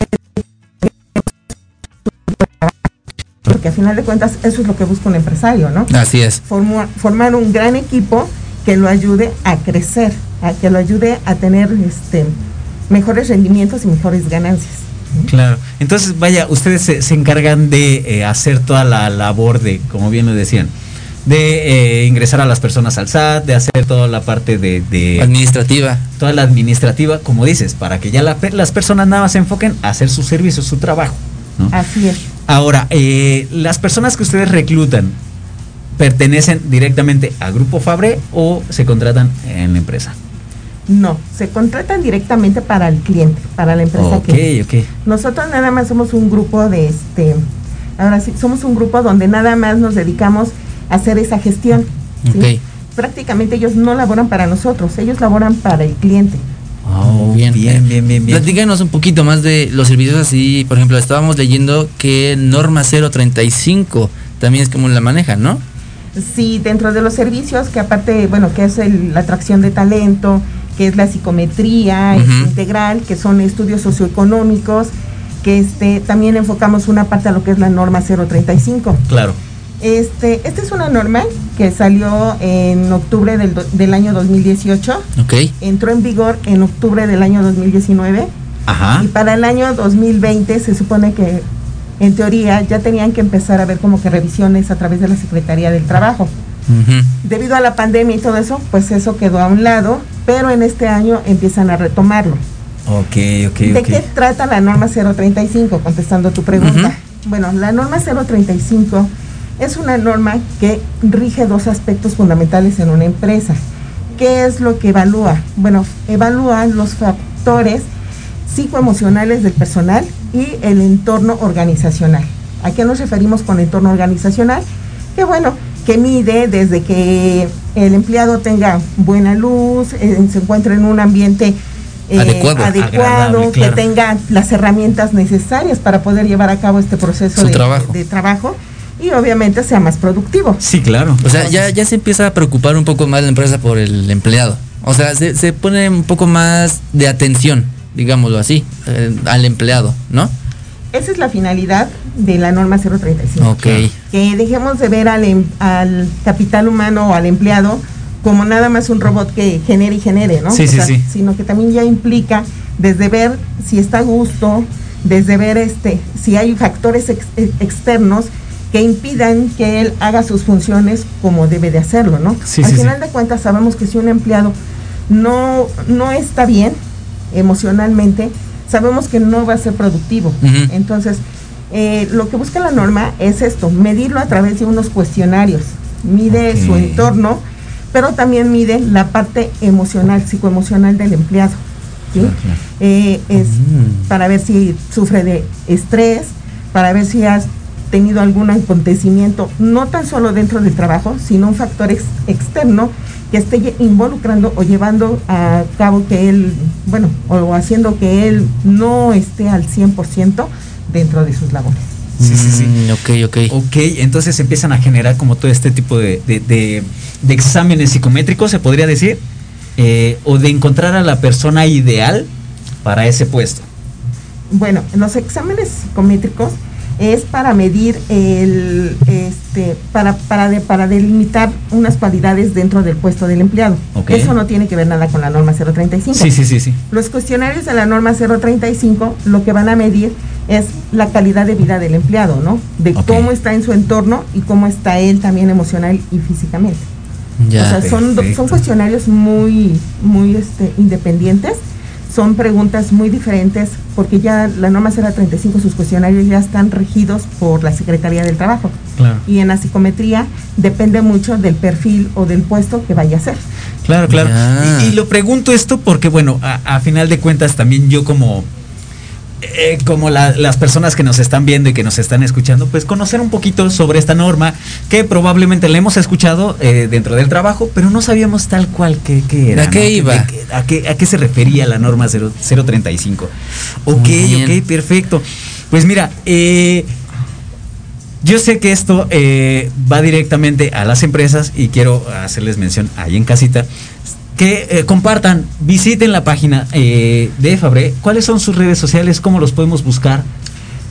Porque a final de cuentas eso es lo que busca un empresario, ¿no? Así es. Formar, formar un gran equipo que lo ayude a crecer, a que lo ayude a tener este mejores rendimientos y mejores ganancias. Claro. Entonces, vaya, ustedes se, se encargan de eh, hacer toda la labor de, como bien lo decían, de eh, ingresar a las personas al SAT, de hacer toda la parte de, de Administrativa. toda la administrativa, como dices, para que ya la las personas nada más se enfoquen a hacer su servicio, su trabajo. ¿no? Así es. Ahora, eh, las personas que ustedes reclutan, ¿pertenecen directamente a Grupo Fabre o se contratan en la empresa? No, se contratan directamente para el cliente, para la empresa Ok, que ok. Nosotros nada más somos un grupo de este, ahora sí, somos un grupo donde nada más nos dedicamos hacer esa gestión. ¿sí? Ok. Prácticamente ellos no laboran para nosotros, ellos laboran para el cliente. Oh, bien, bien, bien, bien, bien. Platícanos un poquito más de los servicios así, por ejemplo, estábamos leyendo que norma 035 también es como la manejan, ¿no? Sí, dentro de los servicios, que aparte, bueno, que es el- la atracción de talento, que es la psicometría integral, que son estudios socioeconómicos, que este, también enfocamos una parte a lo que es la norma 035. Claro. Este, esta es una norma que salió en octubre del, do- del año 2018, Ok. entró en vigor en octubre del año 2019 Ajá. y para el año 2020 se supone que en teoría ya tenían que empezar a ver como que revisiones a través de la Secretaría del Trabajo. Ujú. Debido a la pandemia y todo eso, pues eso quedó a un lado, pero en este año empiezan a retomarlo. Ok, ok, ¿De qué trata la norma 035? Contestando tu pregunta. Bueno, la norma 035 es una norma que rige dos aspectos fundamentales en una empresa. ¿Qué es lo que evalúa? Bueno, evalúa los factores psicoemocionales del personal y el entorno organizacional. ¿A qué nos referimos con entorno organizacional? Que bueno, que mide desde que el empleado tenga buena luz, eh, se encuentre en un ambiente eh, Adecuado. que claro. tenga las herramientas necesarias para poder llevar a cabo este proceso Su de, trabajo. de trabajo y obviamente sea más productivo. Sí, claro. O sea, ya, ya se empieza a preocupar un poco más la empresa por el empleado. O sea, se, se pone un poco más de atención, digámoslo así, eh, al empleado, ¿no? Esa es la finalidad de la norma 035. Ok. Que dejemos de ver al, em- al capital humano o al empleado como nada más un robot que genere y genere, ¿no? Sí, O sí, sea, sí. Sino que también ya implica desde ver si está a gusto, desde ver este, si hay factores ex- ex- externos que impidan que él haga sus funciones como debe de hacerlo, ¿no? Sí, Al sí, final sí. de cuentas sabemos que si un empleado no, no está bien emocionalmente, sabemos que no va a ser productivo. Entonces, eh, lo que busca la norma es esto, medirlo a través de unos cuestionarios. Mide su entorno, pero también mide la parte emocional, psicoemocional del empleado. ¿sí? Claro, claro. Eh, es Mm. para ver si sufre de estrés, para ver si has tenido algún acontecimiento, no tan solo dentro del trabajo, sino un factor ex- externo que esté involucrando o llevando a cabo que él, bueno, o haciendo que él no esté al 100% dentro de sus labores. Sí, sí, sí. Mm, ok, ok. Ok, entonces empiezan a generar como todo este tipo de, de- de- de exámenes psicométricos, se podría decir, eh, o de encontrar a la persona ideal para ese puesto. Bueno, los exámenes psicométricos es para medir el, este, para, para, de- para delimitar unas cualidades dentro del puesto del empleado. Ok. Eso no tiene que ver nada con la norma 035. Sí, sí, sí, sí. Los cuestionarios de la norma 035 lo que van a medir es la calidad de vida del empleado, ¿no? De cómo está en su entorno y cómo está él también emocional y físicamente. Ya. o sea, son, son cuestionarios muy, muy este, independientes, son preguntas muy diferentes, porque ya la norma 035, sus cuestionarios ya están regidos por la Secretaría del Trabajo. Claro. Y en la psicometría depende mucho del perfil o del puesto que vaya a ser. Claro, claro. Y, y lo pregunto esto porque, bueno, a, a final de cuentas también yo como, eh, como la- las personas que nos están viendo y que nos están escuchando, pues conocer un poquito sobre esta norma que probablemente la hemos escuchado eh, dentro del trabajo, pero no sabíamos tal cual qué, qué era. ¿A qué ¿no? iba? qué- a, qué, ¿A qué se refería la norma 0- 035? Ok, ok, perfecto. Pues mira, eh, yo sé que esto va directamente a las empresas y quiero hacerles mención ahí en casita que eh, compartan, visiten la página eh, de Fabre. ¿Cuáles son sus redes sociales? ¿Cómo los podemos buscar?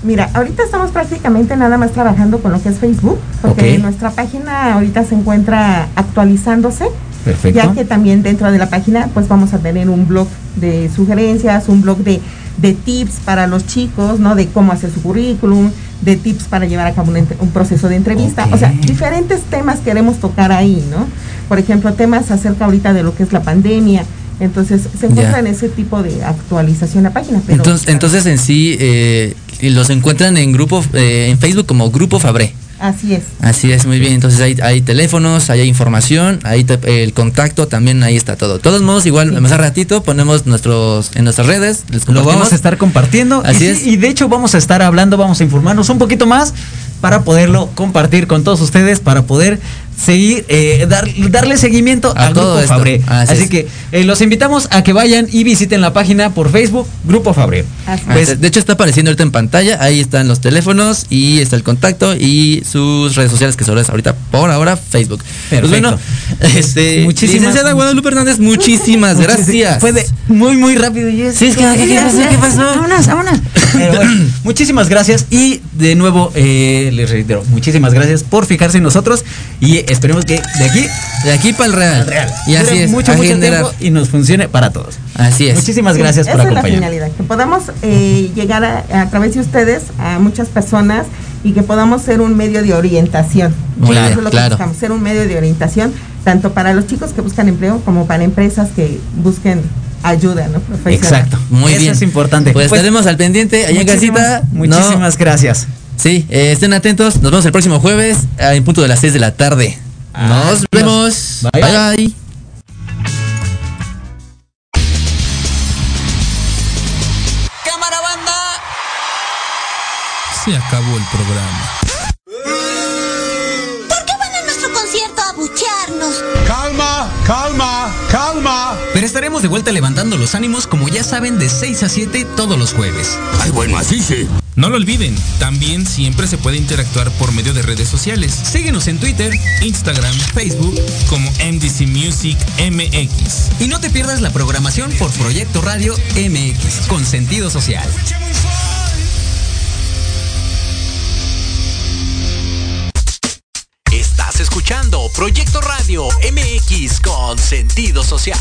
Mira, ahorita estamos prácticamente nada más trabajando con lo que es Facebook, porque nuestra página ahorita se encuentra actualizándose, Perfecto. ya que también dentro de la página pues vamos a tener un blog de sugerencias, un blog de, de tips para los chicos, ¿no? De cómo hacer su currículum, de tips para llevar a cabo un, un proceso de entrevista, o sea, diferentes temas queremos tocar ahí, ¿no? Por ejemplo, temas acerca ahorita de lo que es la pandemia, entonces se encuentra Ya. en ese tipo de actualización la página, pero Entonces, entonces en sí eh, los encuentran en grupo eh, en Facebook como Grupo Fabré. Así es. Así es, muy bien. Entonces hay, hay teléfonos, hay información, ahí te- el contacto también ahí está todo. De todos modos, igual Sí. más a ratito ponemos nuestros en nuestras redes, les Lo vamos a estar compartiendo. Así y, es. y de hecho vamos a estar hablando, vamos a informarnos un poquito más para poderlo compartir con todos ustedes, para poder seguir, eh, dar, darle seguimiento A al todo Grupo esto. Fabré. Así Así, es. que eh, los invitamos a que vayan y visiten la página por Facebook, Grupo. Así Ah, Pues- de hecho está apareciendo ahorita en pantalla, ahí están los teléfonos y está el contacto y sus redes sociales que solo es ahorita por ahora Facebook. Pues bueno, este Muchísimas- licenciada Guadalupe Hernández, muchísimas gracias. Fue de muy, muy rápido. Y es- Sí, es que, ¿qué- qué pasó? ¿Qué pasó? Vámonos, vámonos. Pero bueno, muchísimas gracias y de nuevo eh, les reitero, muchísimas gracias por fijarse en nosotros y esperemos que de aquí de aquí para el real. Y así es, mucho, mucho tiempo y nos funcione para todos. Así es. Muchísimas gracias por Esa es la acompañarnos. finalidad, que podamos eh, llegar a, a través de ustedes a muchas personas y que podamos ser un medio de orientación. Muy Eso bien, es lo claro. que buscamos, ser un medio de orientación tanto para los chicos que buscan empleo como para empresas que busquen ayuda, ¿no? Profesional. Exacto. Muy Eso bien. es importante. Pues, estaremos al pendiente allá en casita. Muchísimas gracias. Sí, eh, estén atentos. Nos vemos el próximo jueves eh, en punto de las 6 de la tarde. Nos Adiós. vemos. Bye, bye. bye. bye. Cámara banda. Se acabó el programa. ¿Por qué van a nuestro concierto a buchearnos? Calma, calma, calma. Pero estaremos de vuelta levantando los ánimos como ya saben de 6 a 7 todos los jueves. Ay, bueno, así sí. No lo olviden, también siempre se puede interactuar por medio de redes sociales. Síguenos en Twitter Instagram, Facebook, como MDC Music MX. y no te pierdas la programación por Proyecto Radio MX con sentido social. Estás escuchando Proyecto Radio MX con sentido social.